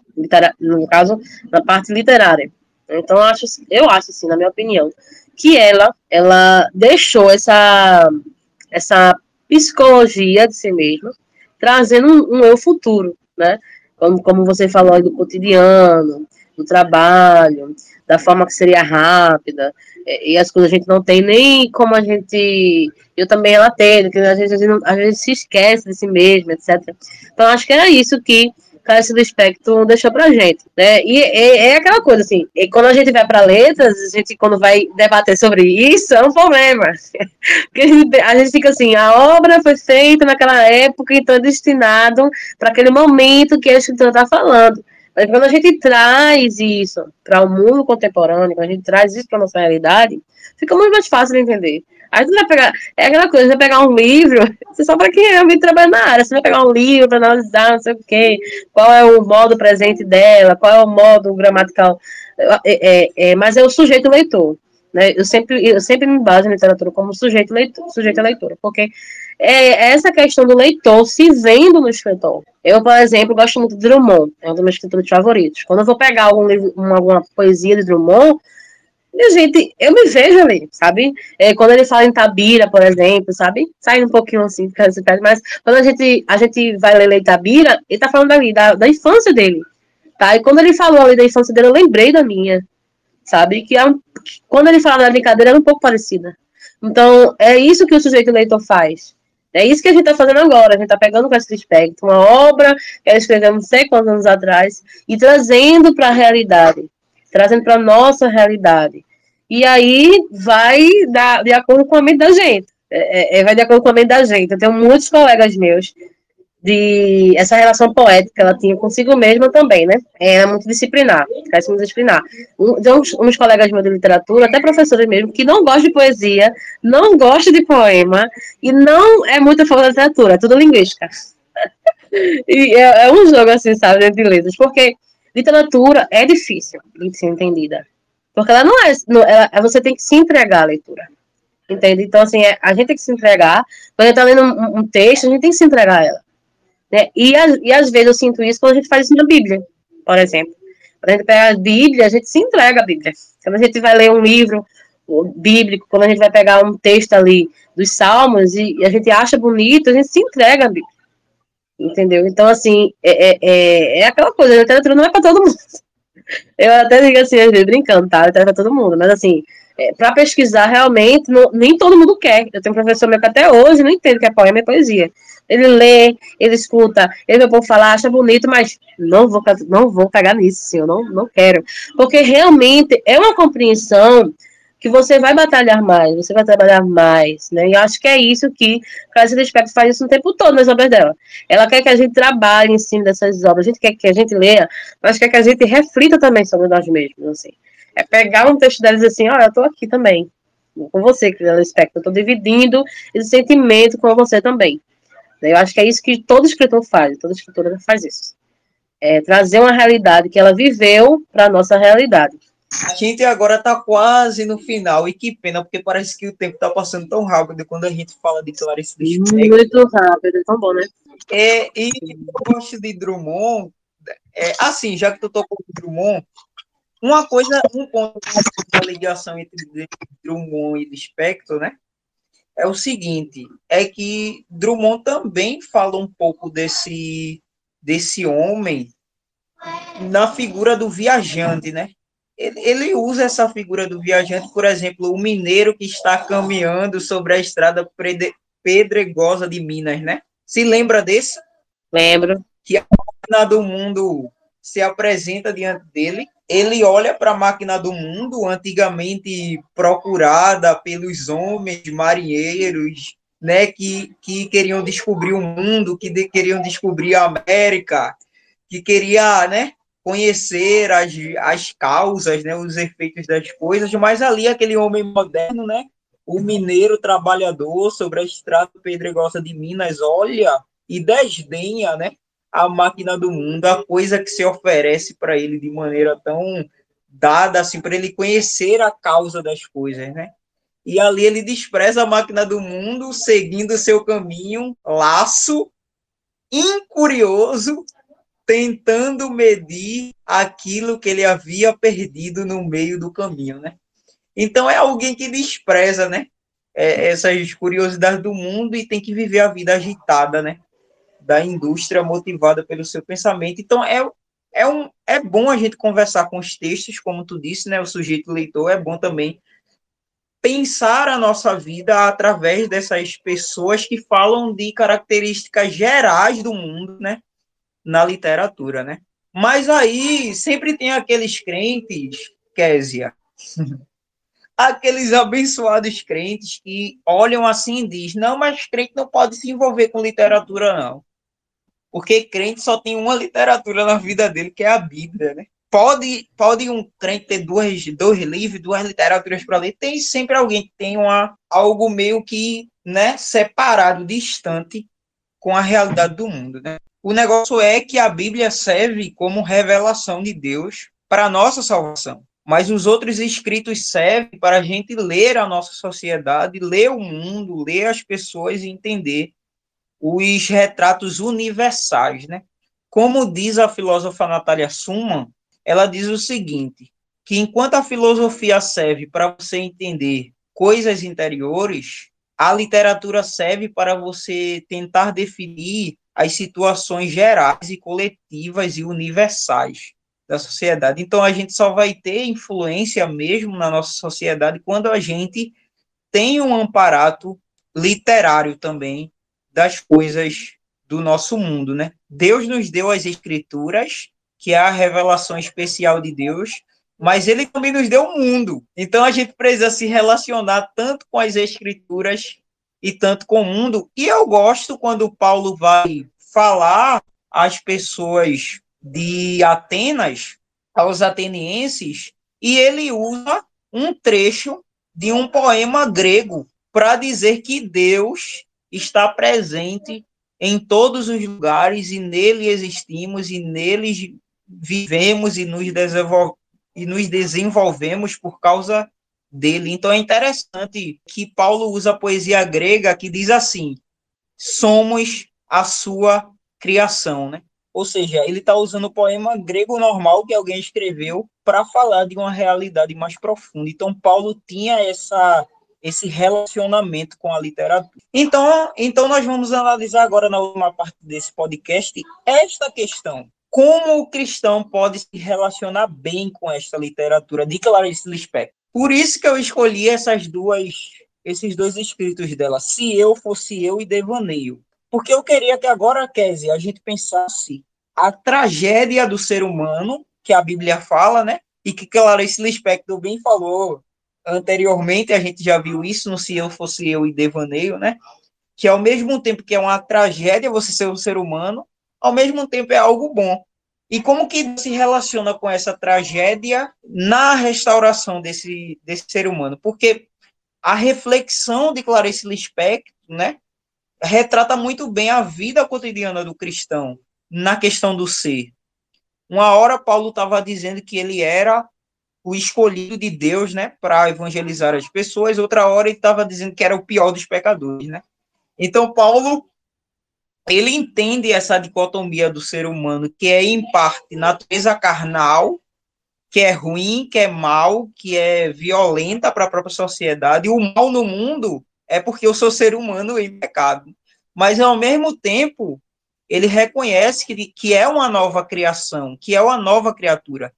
no caso, na parte literária. Então, eu acho, eu acho, assim, na minha opinião, que ela, ela deixou essa, essa psicologia de si mesma, trazendo um, um eu futuro, né? Como, como você falou aí do cotidiano, do trabalho, da forma que seria rápida, e as coisas a gente não tem nem como a gente. Eu também relatei, que às vezes a gente, não, se esquece de si mesmo, etc. Então, acho que era isso que Cássio do Espectro deixou pra gente, né? E é, é aquela coisa assim, quando a gente vai para letras, a gente quando vai debater sobre isso, é um problema. Porque a gente, a gente fica assim, a obra foi feita naquela época, então é destinado para aquele momento que a escritora está falando. Mas quando a gente traz isso para o mundo contemporâneo, quando a gente traz isso para nossa realidade, fica muito mais fácil de entender. Aí você vai pegar, é aquela coisa, você vai pegar um livro, você só para quem realmente trabalha na área, você vai pegar um livro para analisar, não sei o quê, qual é o modo presente dela, qual é o modo gramatical, é, é, é, mas é o sujeito leitor. Né? Eu, sempre, eu sempre me baso na literatura como sujeito leitor, sujeito leitor, porque é essa questão do leitor se vendo no escritor. Eu, por exemplo, gosto muito de Drummond, é um dos meus escritores favoritos. Quando eu vou pegar algum livro, uma, alguma poesia de Drummond, minha gente, eu me vejo ali, sabe? É, quando ele fala em Tabira, por exemplo, sabe? Sai um pouquinho assim, mas quando a gente, a gente vai ler Tabira, ele tá falando ali da, da infância dele, tá? E quando ele falou ali da infância dele, eu lembrei da minha, sabe? Que, é um, que quando ele fala da brincadeira, é um pouco parecida. Então, é isso que o sujeito leitor faz. É isso que a gente está fazendo agora. A gente está pegando com esse aspecto, uma obra que ela escreveu não sei quantos anos atrás, e trazendo para a realidade, trazendo para a nossa realidade. E aí vai dar, de acordo com a mente da gente. É, é, vai de acordo com a mente da gente. Eu tenho muitos colegas meus de essa relação poética que ela tinha consigo mesma também, né? Era muito disciplinar, cresce muito disciplinar. Um, uns, uns, colegas meus de literatura, até professores mesmo, que não gostam de poesia, não gostam de poema e não é muito a favor da literatura, é tudo linguística. e é, é, um jogo assim, sabe, de letras, porque literatura é difícil de ser entendida. Porque ela não é. Não, ela, você tem que se entregar à leitura. Entende? Então, assim, é, a gente tem que se entregar. Quando a gente está lendo um, um, texto, a gente tem que se entregar a ela. Né? E, a, e às vezes eu sinto isso quando a gente faz isso na Bíblia, por exemplo. Quando a gente pega a Bíblia, a gente se entrega à Bíblia. Quando a gente vai ler um livro bíblico, quando a gente vai pegar um texto ali dos Salmos e, e a gente acha bonito, a gente se entrega à Bíblia. Entendeu? Então, assim, é, é, é, é aquela coisa, a literatura não é para todo mundo. Eu até digo assim, às vezes, brincando, tá? Literatura é para todo mundo, mas assim, é, para pesquisar realmente, não, nem todo mundo quer. Eu tenho um professor meu que até hoje não entende que é poema e poesia. Ele lê, ele escuta, ele vê o povo falar, acha bonito, mas não vou, não vou pegar nisso, eu não, não quero. Porque realmente é uma compreensão que você vai batalhar mais, você vai trabalhar mais, né? E eu acho que é isso que Clarice Lispector faz isso o tempo todo nas obras dela. Ela quer que a gente trabalhe em cima dessas obras, a gente quer que a gente leia, mas quer que a gente reflita também sobre nós mesmos, assim. É pegar um texto dela e dizer assim, olha, eu tô aqui também, com você, Clarice Lispector, eu tô dividindo esse sentimento com você também. Eu acho que é isso que todo escritor faz, toda escritora faz isso. É trazer uma realidade que ela viveu para a nossa realidade. A gente agora está quase no final, e que pena, porque parece que o tempo está passando tão rápido quando a gente fala de Clarice Lispector. Muito rápido, é tão bom, né? É, e eu gosto de Drummond, é, assim, já que tu tocou com Drummond, uma coisa, um ponto da ligação entre Drummond e Lispector, né? É o seguinte, é que Drummond também fala um pouco desse, desse homem na figura do viajante, né? ele, ele usa essa figura do viajante, por exemplo, o mineiro que está caminhando sobre a estrada pedregosa de Minas, né? Se lembra desse? Lembro. Que a do mundo se apresenta diante dele. Ele olha para a máquina do mundo, antigamente procurada pelos homens marinheiros, né, que, que queriam descobrir o mundo, que de, queriam descobrir a América, que queria, né, conhecer as, as causas, né, os efeitos das coisas, mas ali aquele homem moderno, né, o mineiro trabalhador sobre a estrada pedregosa de Minas, olha e desdenha, né, a máquina do mundo, a coisa que se oferece para ele de maneira tão dada assim para ele conhecer a causa das coisas, né? E ali ele despreza a máquina do mundo, seguindo seu caminho, laço, incurioso, tentando medir aquilo que ele havia perdido no meio do caminho, né? Então é alguém que despreza, né? É, essas curiosidades do mundo e tem que viver a vida agitada, né? Da indústria motivada pelo seu pensamento. Então é, é, um, é bom a gente conversar com os textos, como tu disse, né? O sujeito leitor é bom também pensar a nossa vida através dessas pessoas que falam de características gerais do mundo, né? na literatura, né? Mas aí sempre tem aqueles crentes, Késia, aqueles abençoados crentes que olham assim e dizem, não, mas crente não pode se envolver com literatura, não. Porque crente só tem uma literatura na vida dele, que é a Bíblia, né? Pode, pode um crente ter duas, dois livros, duas literaturas para ler. Tem sempre alguém que tem uma, algo meio que né, separado, distante com a realidade do mundo. Né? O negócio é que a Bíblia serve como revelação de Deus para a nossa salvação. Mas os outros escritos servem para a gente ler a nossa sociedade, ler o mundo, ler as pessoas e entender os retratos universais, né? Como diz a filósofa Natália Suman, ela diz o seguinte, que enquanto a filosofia serve para você entender coisas interiores, a literatura serve para você tentar definir as situações gerais e coletivas e universais da sociedade. Então, a gente só vai ter influência mesmo na nossa sociedade quando a gente tem um amparato literário também das coisas do nosso mundo, né? Deus nos deu as escrituras, que é a revelação especial de Deus, mas ele também nos deu o mundo. Então a gente precisa se relacionar tanto com as escrituras e tanto com o mundo. E eu gosto quando Paulo vai falar às pessoas de Atenas, aos atenienses, e ele usa um trecho de um poema grego para dizer que Deus está presente em todos os lugares e nele existimos e nele vivemos e nos, e nos desenvolvemos por causa dele. Então é interessante que Paulo usa a poesia grega que diz assim: somos a sua criação, né? Ou seja, ele está usando o poema grego normal que alguém escreveu para falar de uma realidade mais profunda. Então Paulo tinha essa esse relacionamento com a literatura. Então, então nós vamos analisar agora na última parte desse podcast esta questão. Como o cristão pode se relacionar bem com esta literatura de Clarice Lispector? Por isso que eu escolhi essas duas esses dois escritos dela, Se Eu Fosse Eu e Devaneio. Porque eu queria que agora, Kézia, a gente pensasse a tragédia do ser humano, que a Bíblia fala, né? E que Clarice Lispector bem falou anteriormente, a gente já viu isso no Se Eu Fosse Eu e Devaneio, né? Que ao mesmo tempo que é uma tragédia você ser um ser humano, ao mesmo tempo é algo bom. E como que se relaciona com essa tragédia na restauração desse, desse ser humano? Porque a reflexão de Clarice Lispector, né, retrata muito bem a vida cotidiana do cristão na questão do ser. Uma hora Paulo estava dizendo que ele era o escolhido de Deus, né, para evangelizar as pessoas. Outra hora ele estava dizendo que era o pior dos pecadores, né? Então Paulo ele entende essa dicotomia do ser humano que é em parte natureza carnal, que é ruim, que é mal, que é violenta para a própria sociedade. E o mal no mundo é porque eu sou ser humano em pecado. Mas ao mesmo tempo, ele reconhece que, que é uma nova criação, que é uma nova criatura.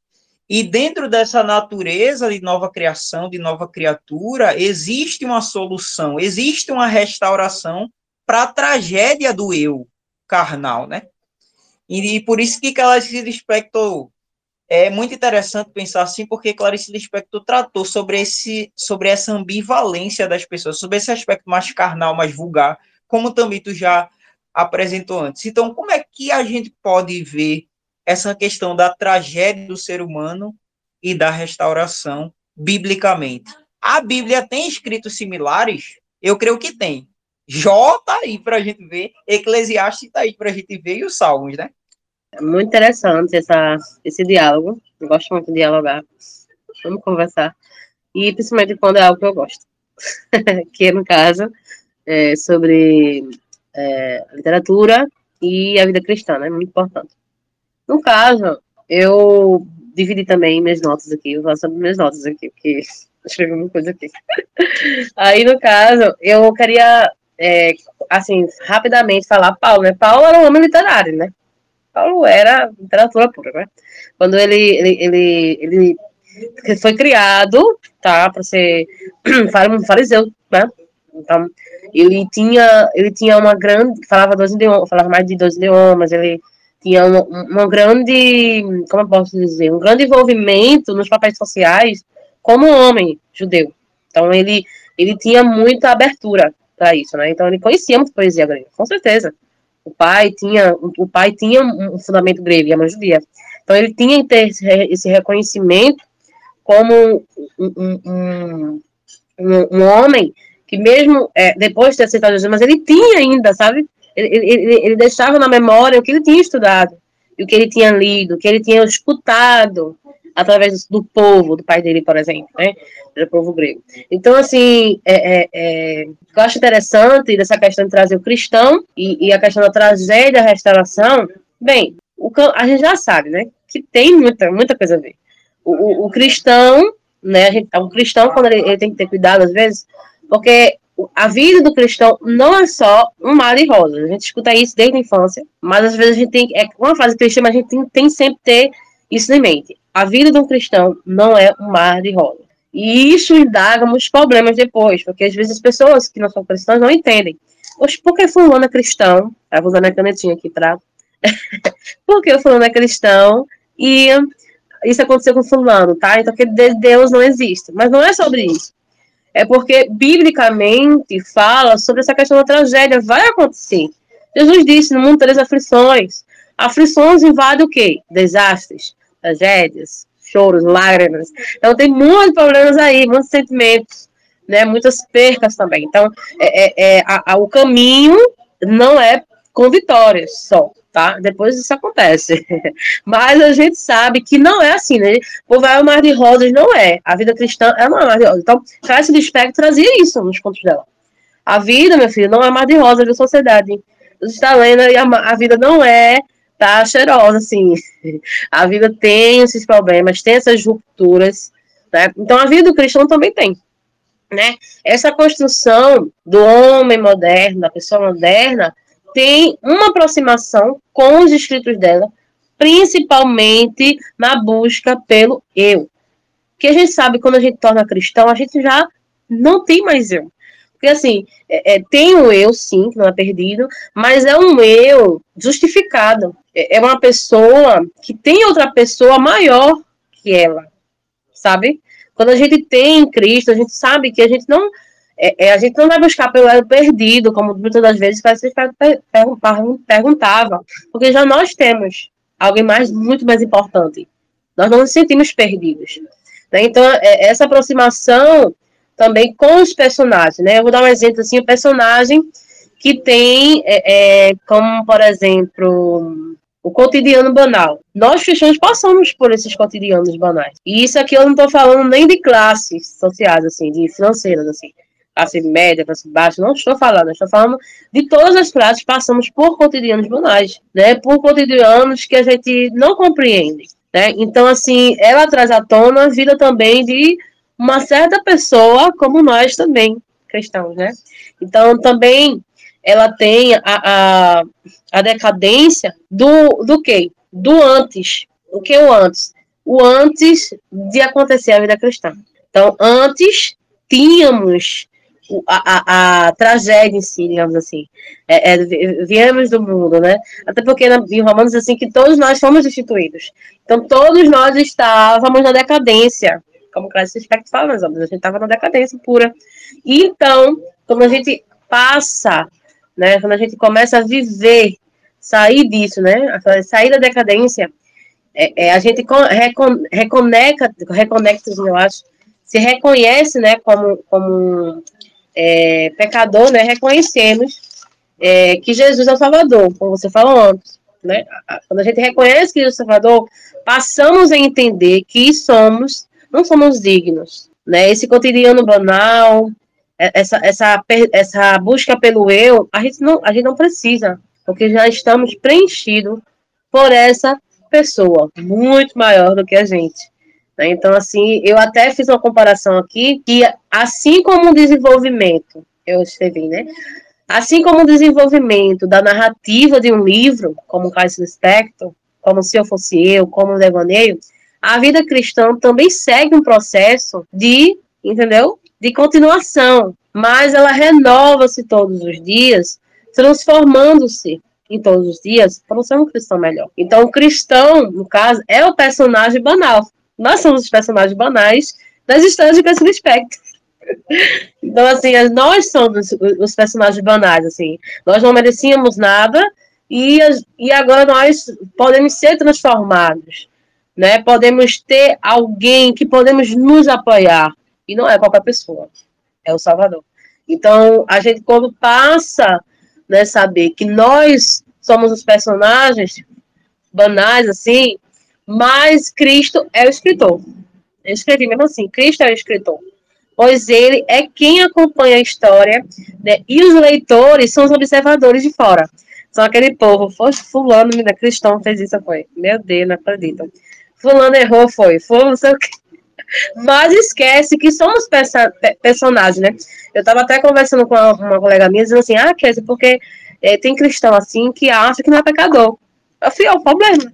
E dentro dessa natureza de nova criação, de nova criatura, existe uma solução, existe uma restauração para a tragédia do eu carnal, né? E, e por isso que Clarice Lispector é muito interessante pensar assim, porque Clarice Lispector tratou sobre esse sobre essa ambivalência das pessoas, sobre esse aspecto mais carnal, mais vulgar, como também tu já apresentou antes. Então, como é que a gente pode ver essa questão da tragédia do ser humano e da restauração biblicamente. A Bíblia tem escritos similares? Eu creio que tem. Jó está aí para a gente ver, Eclesiastes está aí para a gente ver e os Salmos, né? Muito interessante essa, esse diálogo. Eu gosto muito de dialogar. Vamos conversar. E principalmente quando é algo que eu gosto. que no caso é sobre é, literatura e a vida cristã, né? Muito importante. No caso, eu dividi também minhas notas aqui, eu vou sobre minhas notas aqui, porque escrevi uma coisa aqui. Aí, no caso, eu queria, é, assim, rapidamente falar Paulo, né? Paulo era um homem literário, né? Paulo era literatura pura, né? Quando ele, ele, ele, ele foi criado, tá, para ser um fariseu, né? Então, ele tinha, ele tinha uma grande, falava dois idiomas, falava mais de dois idiomas, ele tinha uma, uma grande, como eu posso dizer, um grande envolvimento nos papéis sociais como homem judeu. Então ele ele tinha muita abertura para isso, né? Então ele conhecia muito poesia grega, com certeza. O pai tinha o pai tinha um fundamento grego, e a mãe judia. Então ele tinha que ter esse reconhecimento como um, um, um, um homem que mesmo é, depois de ter aceitado Jesus, mas ele tinha ainda, sabe, ele, ele, ele deixava na memória o que ele tinha estudado, e o que ele tinha lido, o que ele tinha escutado através do povo, do pai dele, por exemplo, né? Do povo grego. Então, assim, é, é, é, eu acho interessante dessa questão de trazer o cristão e, e a questão da tragédia, da restauração. Bem, o, a gente já sabe, né? Que tem muita, muita coisa a ver. O, o, o cristão, né? A gente, o cristão, quando ele, ele tem que ter cuidado, às vezes, porque a vida do cristão não é só um mar de rosas. A gente escuta isso desde a infância, mas às vezes a gente tem. É uma fase cristã, mas a gente tem, tem sempre ter isso em mente. A vida de um cristão não é um mar de rosas. E isso indaga muitos problemas depois, porque às vezes as pessoas que não são cristãs não entendem. Poxa, por que fulano é cristão? Tá usando a canetinha aqui para. por que fulano é cristão? E isso aconteceu com fulano, tá? Então que Deus não existe. Mas não é sobre isso é porque, biblicamente, fala sobre essa questão da tragédia. Vai acontecer. Jesus disse, no mundo três aflições. Aflições invadem o quê? Desastres, tragédias, choros, lágrimas. Então, tem muitos problemas aí, muitos sentimentos, né? Muitas percas também. Então, é, é, é a, a, o caminho não é com vitórias só. Tá? Depois isso acontece. Mas a gente sabe que não é assim, né? O vai o mar de rosas não é. A vida cristã é uma mar de rosas. Então, do Espectro trazia isso nos contos dela. A vida, meu filho, não é mar de rosas da sociedade. Você está lendo e a, a vida não é tá cheirosa, assim. A vida tem esses problemas, tem essas rupturas, né? Então a vida do cristão também tem, né? Essa construção do homem moderno, da pessoa moderna, tem uma aproximação com os escritos dela, principalmente na busca pelo eu. Que a gente sabe quando a gente torna cristão, a gente já não tem mais eu. Porque, assim, é, é, tem um eu, sim, que não é perdido, mas é um eu justificado. É, é uma pessoa que tem outra pessoa maior que ela, sabe? Quando a gente tem Cristo, a gente sabe que a gente não. É, é, a gente não vai buscar pelo elo perdido, como muitas das vezes você perguntava, porque já nós temos alguém mais, muito mais importante. Nós não nos sentimos perdidos. Né? Então, é, essa aproximação também com os personagens, né? Eu vou dar um exemplo assim, o personagem que tem, é, é, como por exemplo, o cotidiano banal. Nós cristãos passamos por esses cotidianos banais. E isso aqui eu não estou falando nem de classes sociais, assim, de financeiras, assim, classe média, classe baixa, não estou falando, estou falando de todas as classes passamos por cotidianos banais, né? Por cotidianos que a gente não compreende, né? Então, assim, ela traz à tona a vida também de uma certa pessoa, como nós também, cristãos, né? Então, também ela tem a, a, a decadência do, do quê? Do antes. O que é o antes? O antes de acontecer a vida cristã. Então, antes tínhamos a, a, a, tragédia em si, digamos assim. É, é, viemos do mundo, né? Até porque na, em Romanos assim que todos nós fomos destituídos. Então todos nós estávamos na decadência como Clarice Lispector fala obras, a gente estava na decadência pura. E então, quando a gente passa, né, quando a gente começa a viver, sair disso, né, sair da decadência, é, é, a gente recon, reconecta, reconecta, eu acho, se reconhece, né, como, como é, pecador, né, reconhecemos é, que Jesus é o Salvador, como você falou antes, né, quando a gente reconhece que Jesus é o Salvador, passamos a entender que somos não somos dignos. Né? Esse cotidiano banal, é, essa, essa, essa busca pelo eu, a gente, não, a gente não precisa, porque já estamos preenchidos por essa pessoa muito maior do que a gente. Né? Então, assim, eu até fiz uma comparação aqui, que assim como o desenvolvimento, eu escrevi, né? Assim como o desenvolvimento da narrativa de um livro, como Caio Lispector, como Se Eu Fosse Eu, como o Devaneio, a vida cristã também segue um processo de, entendeu? De continuação, mas ela renova-se todos os dias, transformando-se em todos os dias para ser um cristão melhor. Então, o cristão, no caso, é o personagem banal. Nós somos os personagens banais das histórias de Crescimento Espectro. Então, assim, nós somos os personagens banais, assim. Nós não merecíamos nada e, e agora nós podemos ser transformados né? Podemos ter alguém que podemos nos apoiar e não é qualquer pessoa, é o Salvador. Então, a gente quando passa, né, saber que nós somos os personagens banais assim, mas Cristo é o escritor. Eu escrevi mesmo assim, Cristo é o escritor. Pois ele é quem acompanha a história, né, e os leitores são os observadores de fora. São aquele povo, foi fulano, né, cristão fez isso, foi. Meu Deus, não acredito fulano errou, foi, foi não sei o que. Mas esquece que somos perso personagens, né? Eu estava até conversando com uma, uma, colega minha, dizendo assim, ah, Kézia, porque é, tem cristão assim que acha que não é pecador. Eu falei, é o problema.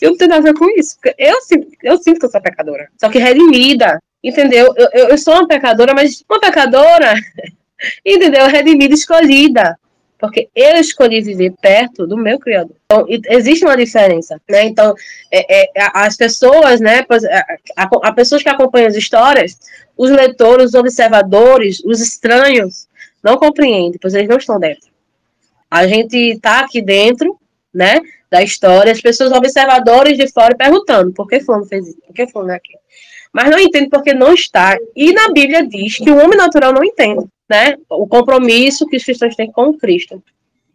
Eu não tenho nada a ver com isso. Eu, eu sinto que eu sou pecadora. Só que redimida, entendeu? Eu, eu, eu sou uma pecadora, mas uma pecadora, entendeu? Redimida, escolhida porque eu escolhi viver perto do meu criador. Então, existe uma diferença, né? Então, é, é, as pessoas, né, a, a, pessoas que acompanham as histórias, os leitores, os observadores, os estranhos, não compreendem, pois eles não estão dentro. A gente está aqui dentro, né, da história, as pessoas observadores de fora perguntando, por que fulano fez isso? Por que fulano é aquilo? Mas não entende porque não está. E na Bíblia diz que o homem natural não entende né, o compromisso que os cristãos têm com Cristo.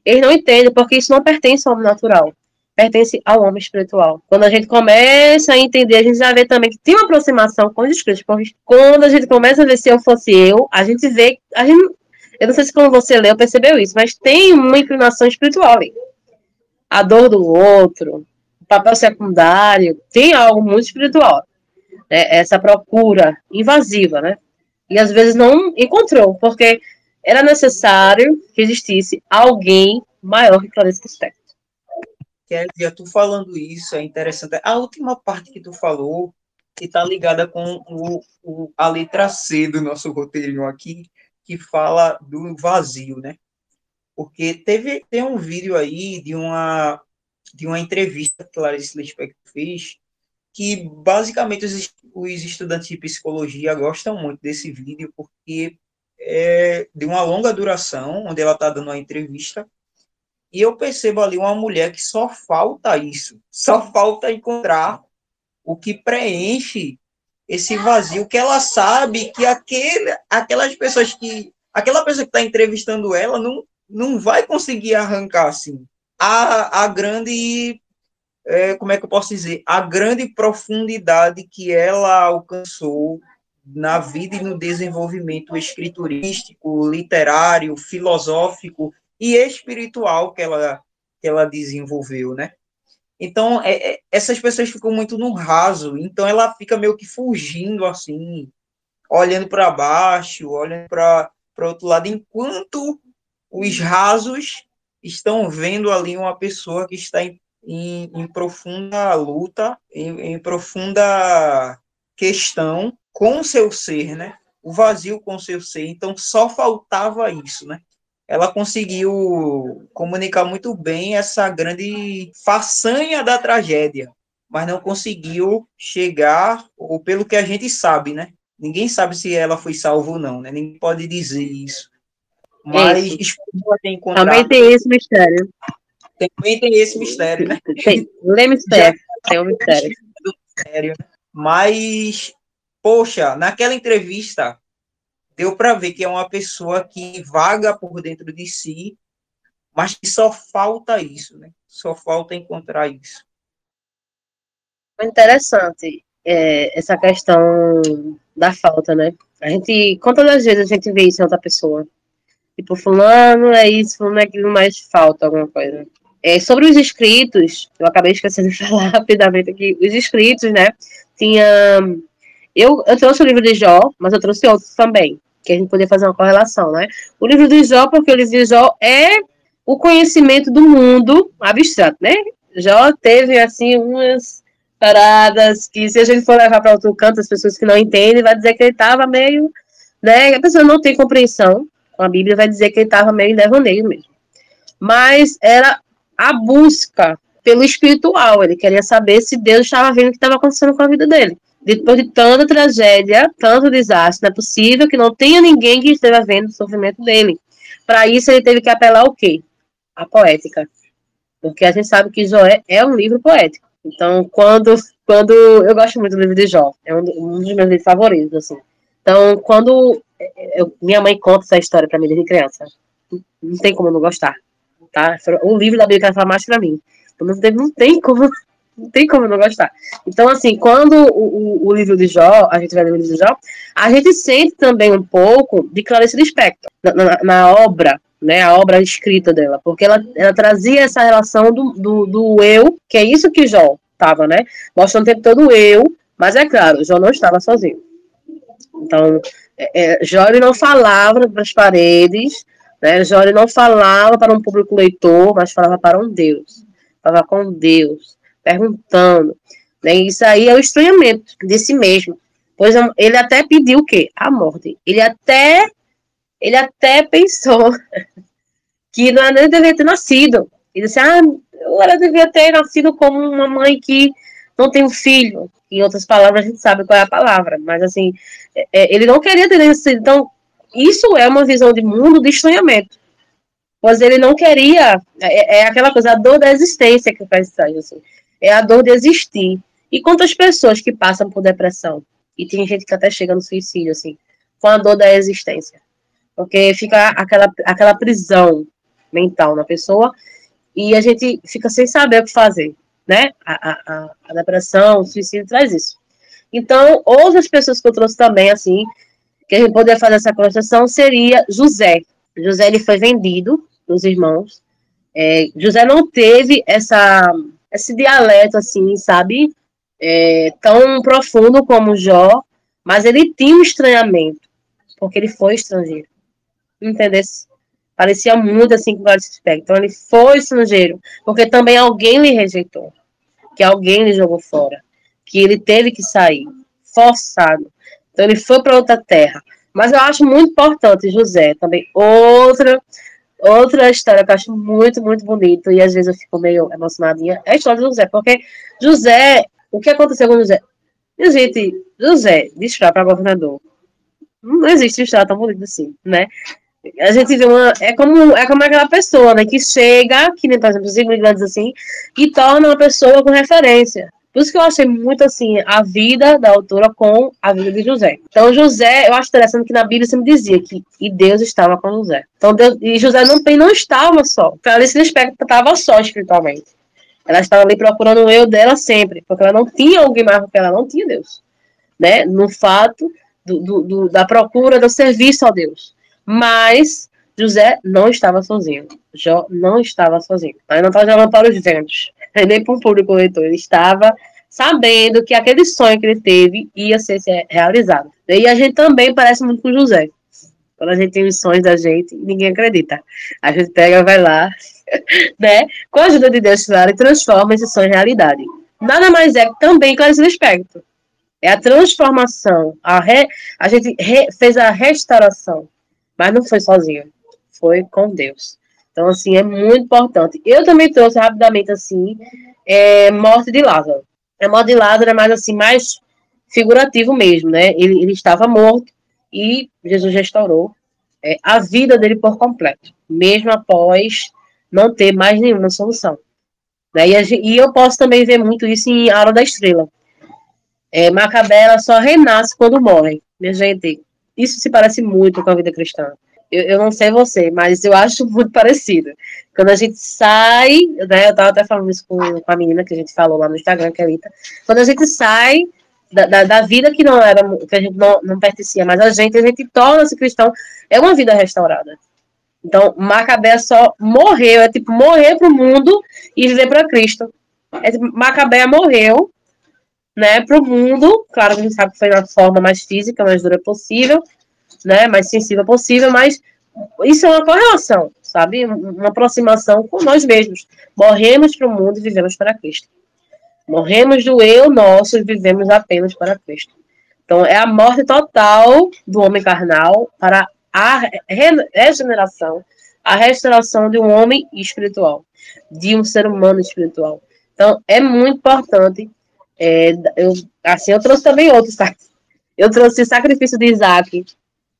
Eles não entendem porque isso não pertence ao homem natural. pertence ao homem espiritual. Quando a gente começa a entender, a gente já vê também que tem uma aproximação com os escritos. Quando a gente começa a ver se eu fosse eu, a gente vê, a gente, eu não sei se quando você leu percebeu isso, mas tem uma inclinação espiritual ali. A dor do outro, o papel secundário, tem algo muito espiritual. Né? Essa procura invasiva, né? E às vezes não encontrou, porque era necessário que existisse alguém maior que Clarice Lispector. Kézia, tu falando isso é interessante. A última parte que tu falou, que está ligada com o, o, a letra C do nosso roteirinho aqui, que fala do vazio, né? Porque teve tem um vídeo aí de uma de uma entrevista que Clarice Lispector fez, que basicamente os, os estudantes de psicologia gostam muito desse vídeo, porque é de uma longa duração, onde ela está dando uma entrevista, e eu percebo ali uma mulher que só falta isso, só falta encontrar o que preenche esse vazio, que ela sabe que aquele, aquelas pessoas que. Aquela pessoa que está entrevistando ela não, não vai conseguir arrancar assim. A, a grande. É, como é que eu posso dizer? A grande profundidade que ela alcançou na vida e no desenvolvimento escriturístico, literário, filosófico e espiritual que ela, que ela desenvolveu, né? Então, é, é, essas pessoas ficam muito no raso, então ela fica meio que fugindo, assim, olhando para baixo, olhando para outro lado, enquanto os rasos estão vendo ali uma pessoa que está em, em, em profunda luta, em, em profunda questão com o seu ser, né? O vazio com o seu ser. Então, só faltava isso, né? ela conseguiu comunicar muito bem essa grande façanha da tragédia, mas não conseguiu chegar, ou pelo que a gente sabe, né? Ninguém sabe se ela foi salva ou não, né? Ninguém pode dizer isso. Mas isso. Também tem esse mistério. Também tem esse mistério, né? Tem, lê mistério. Tem um mistério. Mas, poxa, naquela entrevista, deu para ver que é uma pessoa que vaga por dentro de si, mas que só falta isso, né? Só falta encontrar isso. Interessante é, essa questão da falta, né? A gente, quantas vezes a gente vê isso em outra pessoa? Tipo, fulano é isso, fulano é aquilo, mais falta alguma coisa. É, sobre os escritos, eu acabei esquecendo de falar rapidamente aqui, os escritos, né? Tinha. Eu, eu trouxe o livro de Jó, mas eu trouxe outros também que a gente poder fazer uma correlação, né? O livro de Jó, porque o livro de Jó é o conhecimento do mundo abstrato, né? Jó teve, assim, umas paradas que, se a gente for levar para outro canto, as pessoas que não entendem, vai dizer que ele estava meio, né? A pessoa não tem compreensão com a Bíblia, vai dizer que ele estava meio em devaneio mesmo. Mas era a busca pelo espiritual, ele queria saber se Deus estava vendo o que estava acontecendo com a vida dele depois de tanta tragédia, tanto desastre, não é possível que não tenha ninguém que esteja vendo o sofrimento dele. Para isso, ele teve que apelar ao quê? A poética. Porque a gente sabe que Joé é um livro poético. Então, quando, quando eu gosto muito do livro de Jó, é um, um dos meus livros favoritos, assim. Então, quando eu, minha mãe conta essa história para mim desde criança, não tem como não gostar, tá? O livro da Bíblia ela fala mais para mim. Não tem, não tem como não tem como não gostar. Então, assim, quando o, o, o livro de Jó, a gente vai ler o livro de Jó, a gente sente também um pouco de Clarice Lispector na, na, na obra, né, a obra escrita dela, porque ela, ela trazia essa relação do, do, do eu, que é isso que Jó estava, né, mostrando o tempo todo o eu, mas é claro, Jó não estava sozinho. Então, é, é, ele não falava para as paredes, né, ele não falava para um público leitor, mas falava para um Deus, falava com Deus, perguntando. Né? Isso aí é o estranhamento de si mesmo. Pois ele até pediu o quê? A morte. Ele até, ele até pensou que não deveria ter nascido. Ele disse, ah, ela devia ter nascido como uma mãe que não um filho. Em outras palavras, a gente sabe qual é a palavra. Mas, assim, é, é ele não queria ter nascido. Então, isso é uma visão de mundo de estranhamento. Pois ele não queria. É, é aquela coisa, a dor da existência que faz estranho, assim é a dor de existir. E quantas pessoas que passam por depressão? E tem gente que até chega no suicídio, assim, com a dor da existência. Porque fica aquela, aquela prisão mental na pessoa. e a gente fica sem saber o que fazer, né? A, a, a depressão, o suicídio traz isso. Então, outras pessoas que eu trouxe também, assim, que a gente poderia fazer essa construção seria José. José, ele foi vendido dos irmãos. É, José não teve essa, esse dialeto, assim, sabe? É, tão profundo como Jó, mas ele tinha um estranhamento, porque ele foi estrangeiro. Entendeu? Parecia muito assim com vários aspectos. Então ele foi estrangeiro, porque também alguém lhe rejeitou, que alguém lhe jogou fora, que ele teve que sair, forçado. Então ele foi para outra terra. Mas eu acho muito importante, José, também outra outra história que eu acho muito, muito bonito, e às vezes eu fico meio emocionadinha, é a história de José, porque José, o que aconteceu com José? gente, José, desfrar para governador. Não existe história tão bonita assim, né? A gente vê uma. É como, é como aquela pessoa, né? Que chega, que nem, por exemplo, os imigrantes assim, e torna uma pessoa com referência. Por isso que eu achei muito assim a vida da autora com a vida de José. Então, José, eu acho interessante que na Bíblia sempre dizia que e Deus estava com José. Então, Deus, e José não, não estava só. Clarice Lispector estava só espiritualmente. Ela estava ali procurando o eu dela sempre, porque ela não tinha alguém mais porque ela não tinha Deus. Né? No fato do, do, do, da procura do serviço a Deus. Mas José não estava sozinho. Jó não estava sozinho. Ele não estava jogando para os ventos, nem para um público leitor. Ele estava sabendo que aquele sonho que ele teve ia ser realizado. E a gente também parece muito com José. Quando a gente tem os sonhos da gente, ninguém acredita. A gente pega, vai lá, né? Com a ajuda de Deus, claro, e transforma esse sonho em realidade. Nada mais é também Clarice Lispector. É a transformação. A, re, a gente re, fez a restauração, mas não foi sozinho. Foi com Deus. Então, assim, é muito importante. Eu também trouxe rapidamente, assim, é, morte de Lázaro. A morte de Lázaro é mais, assim, mais figurativo mesmo, né? Ele, ele estava morto e Jesus restaurou é, a vida dele por completo, mesmo após não ter mais nenhuma solução. Né? E, e, eu posso também ver muito isso em Aula da Estrela. É, Macabé só renasce quando morre. Minha gente, isso se parece muito com a vida cristã. Eu, eu, não sei você, mas eu acho muito parecido. Quando a gente sai, né, eu estava até falando isso com, com, a menina que a gente falou lá no Instagram, que é a Rita, quando a gente sai da, da, da, vida que não era, que a gente não, não pertencia mais a gente, a gente torna-se cristão, é uma vida restaurada. Então, Macabé só morreu, é tipo morrer para o mundo e viver para Cristo. É tipo, Macabé morreu, né, para o mundo. Claro que a gente sabe que foi na forma mais física, mais dura possível, né, mais sensível possível, mas isso é uma correlação, sabe? Uma aproximação com nós mesmos. Morremos para o mundo e vivemos para Cristo. Morremos do eu nosso e vivemos apenas para Cristo. Então, é a morte total do homem carnal para a regeneração, a restauração de um homem espiritual, de um ser humano espiritual. Então, é muito importante. É, eu, assim, eu trouxe também outros, tá? Eu trouxe sacrifício de Isaac,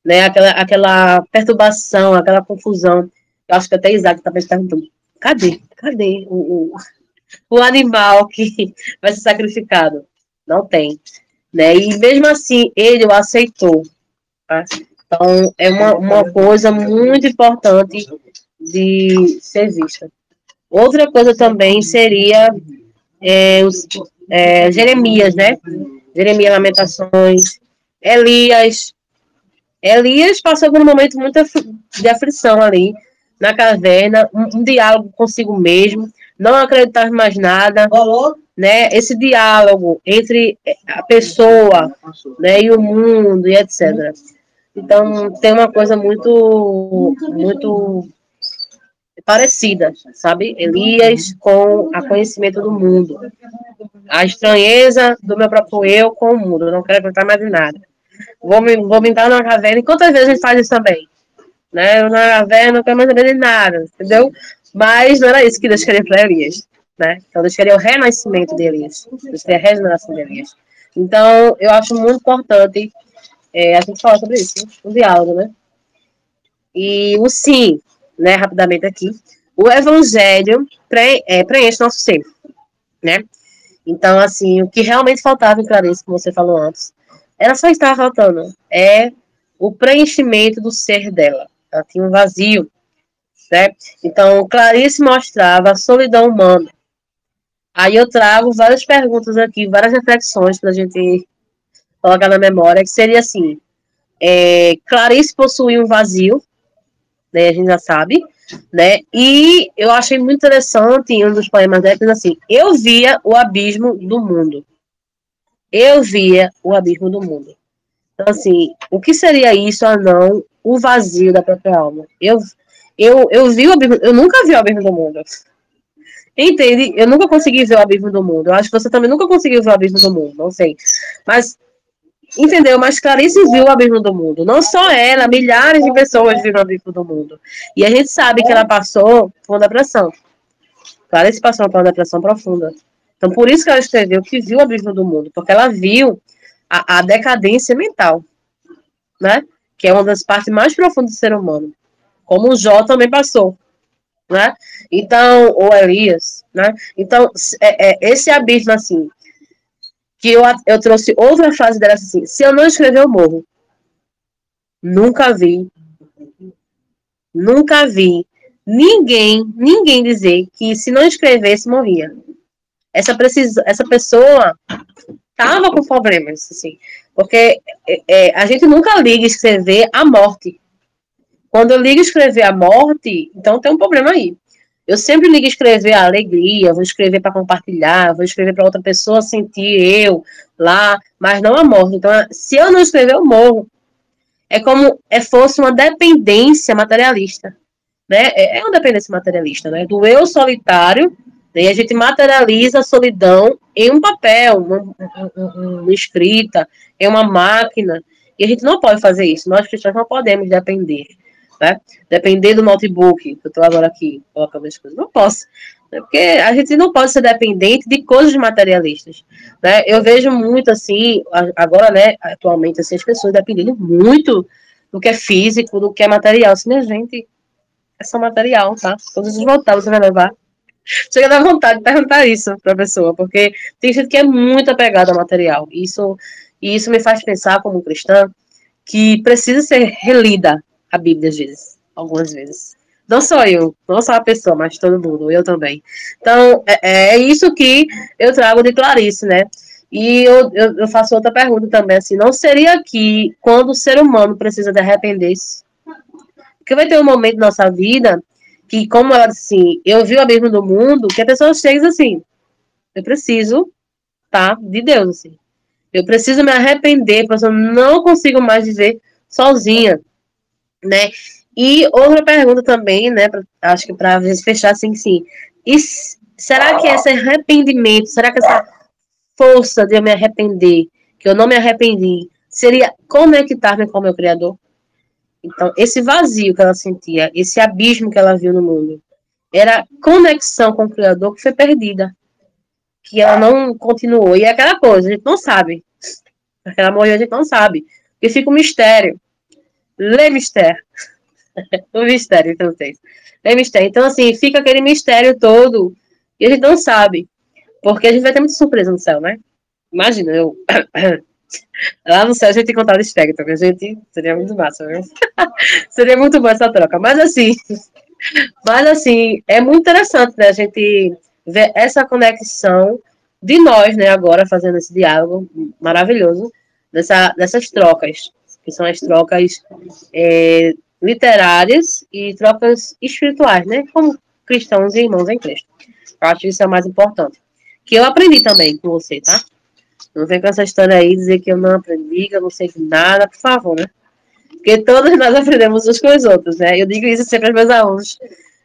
né? Aquela, aquela perturbação, aquela confusão. Eu acho que até Isaac estava perguntando: cadê? Cadê o, o, o animal que vai ser sacrificado? Não tem. Né? E mesmo assim, ele o aceitou. Tá? Então, é uma, uma coisa muito importante de ser vista. Outra coisa também seria é, os, é, Jeremias, né? Jeremias Lamentações, Elias. Elias passou por um momento muito de aflição ali, na caverna, um, um diálogo consigo mesmo, não acreditar mais nada, né? Esse diálogo entre a pessoa, né, e o mundo e etc. Então, tem uma coisa muito, muito parecida, sabe? Elias com a conhecimento do mundo. A estranheza do meu próprio eu com o mundo. Eu não quero acreditar mais em nada. Vou me, vou me dar numa caverna. E quantas vezes a gente faz isso também? Né? Eu na caverna não quero mais saber de nada, entendeu? Mas não era isso que Deus queria para Elias. Né? Então, Deus queria o renascimento de Elias. Deus queria a regeneração de Elias. Então, eu acho muito importante é, a gente fala sobre isso, o diálogo, né? E o sim, né, rapidamente aqui, o evangelho pre, é, preenche nosso ser, né? Então, assim, o que realmente faltava em Clarice, como você falou antes, ela só estava faltando, é o preenchimento do ser dela. Ela tinha um vazio. Né? Então, Clarice mostrava a solidão humana. Aí eu trago várias perguntas aqui, várias reflexões para a gente colocar na memória, que seria assim, é, Clarice possuía um vazio, né, a gente já sabe, né, e eu achei muito interessante um dos poemas dela, assim, eu via o abismo do mundo, eu via o abismo do mundo. Então, assim, o que seria isso a não o vazio da própria alma? Eu, eu, eu vi o abismo, eu nunca vi o abismo do mundo. Entende? Eu nunca consegui ver o abismo do mundo. Eu acho que você também nunca conseguiu ver o abismo do mundo, não sei. Mas, entendeu? Mas Clarice viu o abismo do mundo. Não só ela, milhares de pessoas viram o abismo do mundo. E a gente sabe que ela passou por uma depressão. Clarice passou por uma depressão profunda. Então, por isso que ela escreveu que viu o abismo do mundo, porque ela viu a, a decadência mental, né? Que é uma das partes mais profundas do ser humano. Como o Jó também passou, né? Então, ou Elias, né? Então, é, é, esse abismo, assim, que eu, eu trouxe outra frase dela assim, se eu não escrever, eu morro. Nunca vi, nunca vi ninguém, ninguém dizer que se não escrevesse, morria essa, precisa, essa pessoa tava com problemas, assim, porque é, é, a gente nunca liga escrever a morte. Quando eu ligo escrever a morte, então tem um problema aí. Eu sempre ligo escrever a alegria, vou escrever para compartilhar, vou escrever para outra pessoa sentir eu lá, mas não a morte. Então, se eu não escrever, eu morro. É como é fosse uma dependência materialista, né? É, é uma dependência materialista, né? Do eu solitário e a gente materializa a solidão em um papel, uma, uma, uma, escrita, em uma máquina. E a gente não pode fazer isso. Nós cristãos não podemos depender. Né? Depender do notebook, que eu estou agora aqui colocando as coisas. Não posso. Né? Porque a gente não pode ser dependente de coisas materialistas. Né? Eu vejo muito assim, agora, né, atualmente, assim, as pessoas dependendo muito do que é físico, do que é material. Assim, a gente é só material, tá? Todos os voltados você vai levar Chega da vontade de perguntar isso para a pessoa, porque tem gente que é muito apegada ao material. Isso, e isso me faz pensar, como cristã, que precisa ser relida a Bíblia às vezes, algumas vezes. Não só eu, não só a pessoa, mas todo mundo, eu também. Então, é, é isso que eu trago de Clarice, né? E eu, eu, eu, faço outra pergunta também, assim, não seria que quando o ser humano precisa de arrepender-se? Porque vai ter um momento na nossa vida que, como ela assim, eu vi o abismo do mundo, que a pessoa chega assim, eu preciso, tá, de Deus, assim. Eu preciso me arrepender, porque eu não consigo mais viver sozinha, né? E outra pergunta também, né, pra, acho que para fechar assim, sim. E será que esse arrependimento, será que essa força de eu me arrepender, que eu não me arrependi, seria conectar-me com o meu Criador? Então, esse vazio que ela sentia, esse abismo que ela viu no mundo, era conexão com o Criador que foi perdida. Que ela não continuou. E é aquela coisa, a gente não sabe. Porque ela morreu, a gente não sabe. Porque fica um mistério. Le mistério. o mistério francês. Le mistério. Então, assim, fica aquele mistério todo. E a gente não sabe. Porque a gente vai ter muita surpresa no céu, né? Imagina, eu. Lá no céu a gente contar espectro, a gente seria muito massa, viu? seria muito boa essa troca. Mas assim, mas assim, é muito interessante, né? A gente ver essa conexão de nós, né, agora fazendo esse diálogo maravilhoso dessa, dessas trocas, que são as trocas é, literárias e trocas espirituais, né? Como cristãos e irmãos em Cristo. Eu acho que isso é o mais importante. Que eu aprendi também com você, tá? Não vem com essa história aí dizer que eu não aprendi, que eu não sei nada, por favor, né? Porque todos nós aprendemos uns com os outros, né? Eu digo isso sempre aos meus alunos,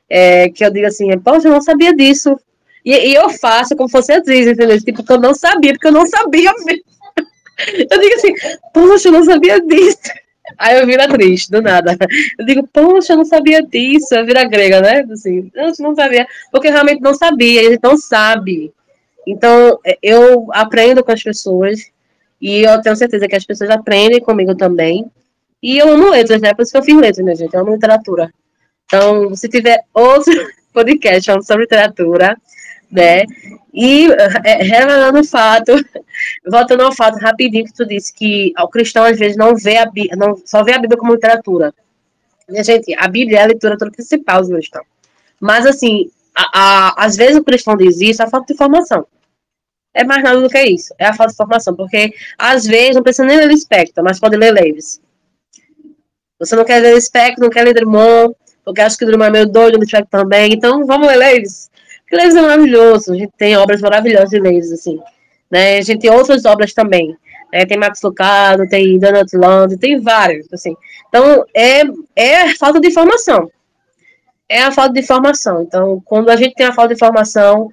é, que eu digo assim, poxa, eu não sabia disso. E, e eu faço como fosse atriz, entendeu? Tipo, que eu não sabia, porque eu não sabia mesmo. Eu digo assim, poxa, eu não sabia disso. Aí eu viro atriz, do nada. Eu digo, poxa, eu não sabia disso. Eu viro a grega, né? Assim, eu não sabia. Porque realmente não sabia, gente não sabe. Então, é, eu aprendo com as pessoas e eu tenho certeza que as pessoas aprendem comigo também. E eu amo letras, né? Por isso que eu fiz letras, minha gente. Eu amo literatura. Então, se tiver outro podcast falando sobre literatura, né? E é, revelando o fato, voltando ao fato rapidinho que tu disse que o cristão às vezes não vê a Bíblia, não, só vê a Bíblia como literatura. Minha gente, a Bíblia é a literatura principal do cristão. Mas, assim, a, a, às vezes o cristão diz isso, a falta de informação. É mais nada do que isso. É a falta de informação. Porque, às vezes, não precisa nem ler espectro, mas pode ler Leves. Você não quer ler espectro, não quer ler Drummond, porque acho que Drummond é meio doido, o espectro também. Então, vamos ler Leves. Porque é maravilhoso. A gente tem obras maravilhosas de Leves, assim. Né? A gente tem outras obras também. Né? Tem Max Lucado, tem Donald Land, tem vários, assim. Então, é, é falta de informação. É a falta de informação. Então, quando a gente tem a falta de informação,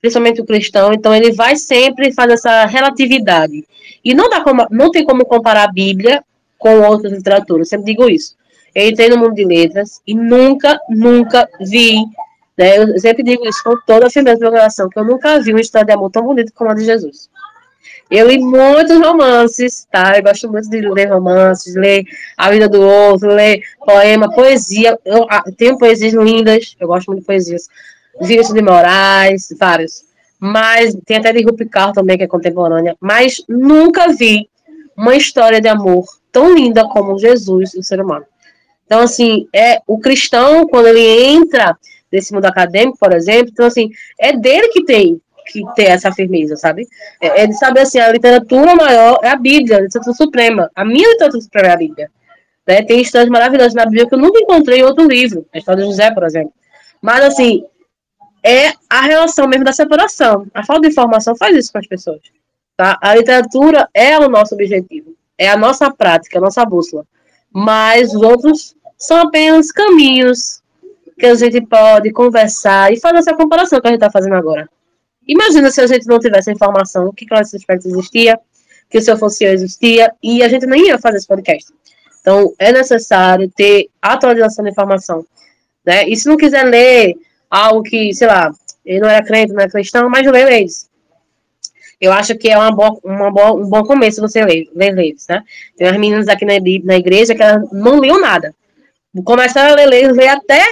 principalmente o cristão, então ele vai sempre fazer essa relatividade. E não, dá como, não tem como comparar a Bíblia com outras literaturas, eu sempre digo isso. Eu entrei no mundo de letras e nunca, nunca vi, né, eu sempre digo isso com toda a firmeza do meu coração, que eu nunca vi uma história de amor tão bonita como a de Jesus. Eu li muitos romances, tá? Eu gosto muito de ler romances, ler A Vida do Outro, ler poema, poesia. Eu, ah, tenho poesias lindas, eu gosto muito de poesias. Vinícius de Moraes, vários. Mas tem até de Rupi Kaur também, que é contemporânea. Mas nunca vi uma história de amor tão linda como Jesus o ser humano. Então, assim, é o cristão, quando ele entra nesse mundo acadêmico, por exemplo, então, assim, é dele que tem que ter essa firmeza, sabe? É, é de saber assim, a literatura maior é a Bíblia, a literatura suprema. A minha literatura suprema é a Bíblia. Né? Tem histórias maravilhosas na Bíblia que eu nunca encontrei em outro livro, a história de José, por exemplo. Mas assim, é a relação mesmo da separação. A falta de informação faz isso com as pessoas. Tá? A literatura é o nosso objetivo, é a nossa prática, a nossa bússola. Mas os outros são apenas caminhos que a gente pode conversar e fazer essa comparação que a gente está fazendo agora. Imagina se a gente não tivesse informação que Classe Aspecto existia, que o seu fosse existia, e a gente nem ia fazer esse podcast. Então, é necessário ter atualização da informação. Né? E se não quiser ler algo que, sei lá, ele não era crente, não era cristão, mas lê eles. Eu acho que é uma boa, uma boa, um bom começo você ler, ler eles, né? Tem umas meninas aqui na, na igreja que elas não liam nada. Começaram a ler, ler, ler até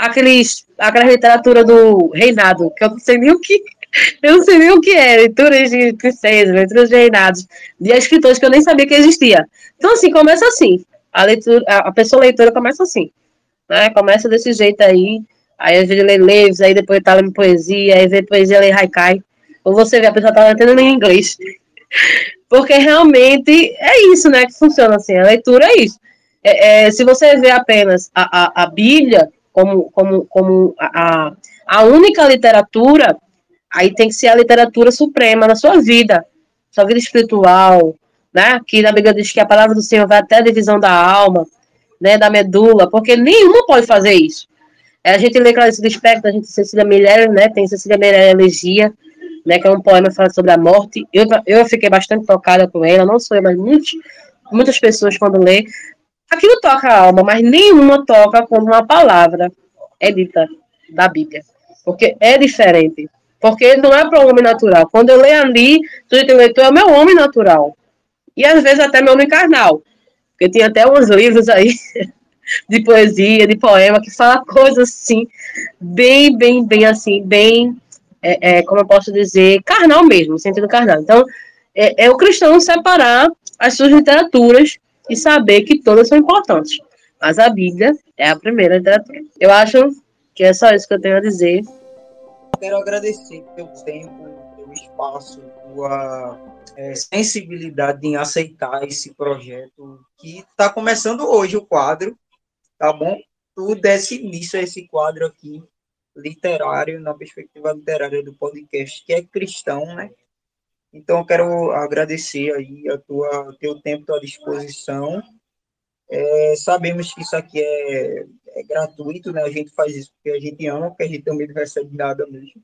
aqueles, aquela literatura do reinado, que eu não sei nem o que. Eu não sei nem o que é, leituras de princesas, leituras de reinados, de escritores que eu nem sabia que existia. Então, assim, começa assim. A, leitura, a pessoa leitora começa assim. Né? Começa desse jeito aí. Aí às vezes lê Leves, aí depois tá lendo poesia, aí vê poesia, lê Haikai. Ou você vê a pessoa tá lendo em inglês. Porque realmente é isso, né? Que funciona assim. A leitura é isso. É, é, se você vê apenas a, a, a Bíblia, como, como, como a, a única literatura, aí tem que ser a literatura suprema na sua vida, sua vida espiritual, né? Que na Bíblia diz que a palavra do Senhor vai até a divisão da alma, né? Da medula, porque nenhuma pode fazer isso. A gente lê Clarice Lispector, a gente Cecília Meirelles, né? Tem Cecília Meirelles Elegia, né? Que é um poema que fala sobre a morte. Eu, eu fiquei bastante tocada com ela, não sou eu, mas muitos, muitas pessoas quando lê, aquilo toca a alma, mas nenhuma toca quando uma palavra é dita da Bíblia. Porque é diferente. Porque não é para o homem natural. Quando eu leio ali, tudo que eu leio é meu homem natural. E às vezes até meu homem carnal. Porque tem até uns livros aí de poesia, de poema, que fala coisas assim, bem, bem, bem assim, bem, é, é, como eu posso dizer, carnal mesmo, sentido carnal. Então, é, é o cristão separar as suas literaturas e saber que todas são importantes. Mas a Bíblia é a primeira literatura. Eu acho que é só isso que eu tenho a dizer. Quero agradecer pelo tempo, pelo espaço, tua é, sensibilidade em aceitar esse projeto que está começando hoje o quadro, tá bom? Tu desse início a esse quadro aqui literário, na perspectiva literária do podcast, que é cristão, né? Então, eu quero agradecer aí a tua teu tempo, tua disposição. É, sabemos que isso aqui é, é, gratuito, né? A gente faz isso porque a gente ama, porque a gente também não recebe nada mesmo.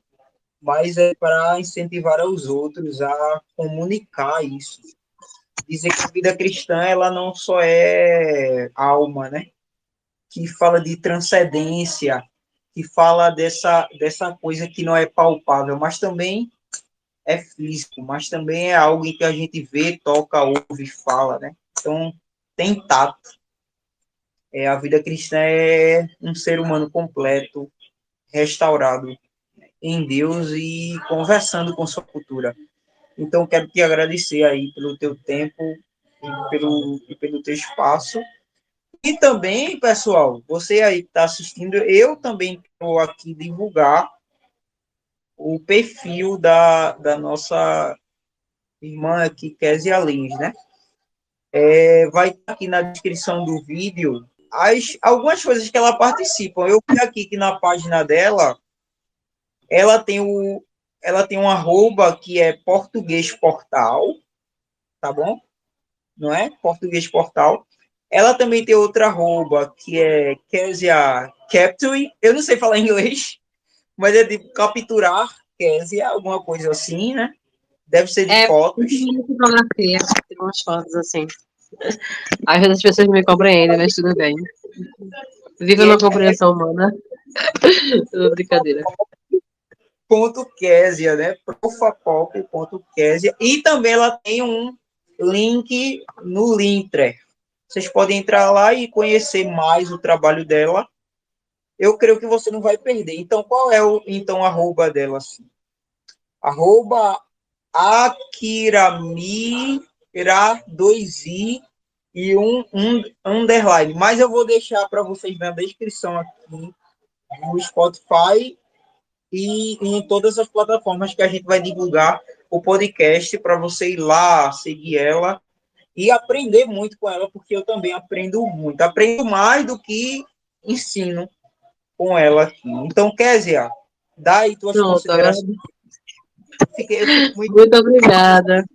Mas é para incentivar os outros a comunicar isso. Dizer que a vida cristã, ela não só é alma, né? Que fala de transcendência, que fala dessa, dessa coisa que não é palpável, mas também é físico, mas também é algo em que a gente vê, toca, ouve, fala, né? Então, tem tato. É, a vida cristã é um ser humano completo, restaurado em Deus e conversando com sua cultura. Então, quero te agradecer aí pelo teu tempo e pelo, e pelo teu espaço E também, pessoal, você aí que está assistindo, eu também estou aqui divulgar o perfil da, da nossa irmã aqui, Kézia Lins, né? É, vai aqui na descrição do vídeo as, algumas coisas que ela participa. Eu vi aqui que na página dela, ela tem o ela tem um arroba que é português portal, tá bom? Não é? Português portal. Ela também tem outra arroba que é Kézia Capture. Eu não sei falar inglês, mas é de capturar Kézia, alguma coisa assim, né? Deve ser de é, fotos. Fotografia, tem umas fotos assim. Às vezes as pessoas me compreendem, mas tudo bem. Viva uma compreensão humana. Tudo brincadeira. Ponto Késia, né? Profapop.késia. E também ela tem um link no Lintre. Vocês podem entrar lá e conhecer mais o trabalho dela. Eu creio que você não vai perder. Então, qual é o então arroba dela? Assim? Arroba Akiramira2i e um, um underline. Mas eu vou deixar para vocês na descrição aqui no Spotify e em todas as plataformas que a gente vai divulgar o podcast para você ir lá, seguir ela e aprender muito com ela, porque eu também aprendo muito. Aprendo mais do que ensino com ela aqui. Então, Kézia, dá aí tuas Pronto, considerações. Fiquei, muito... muito obrigada.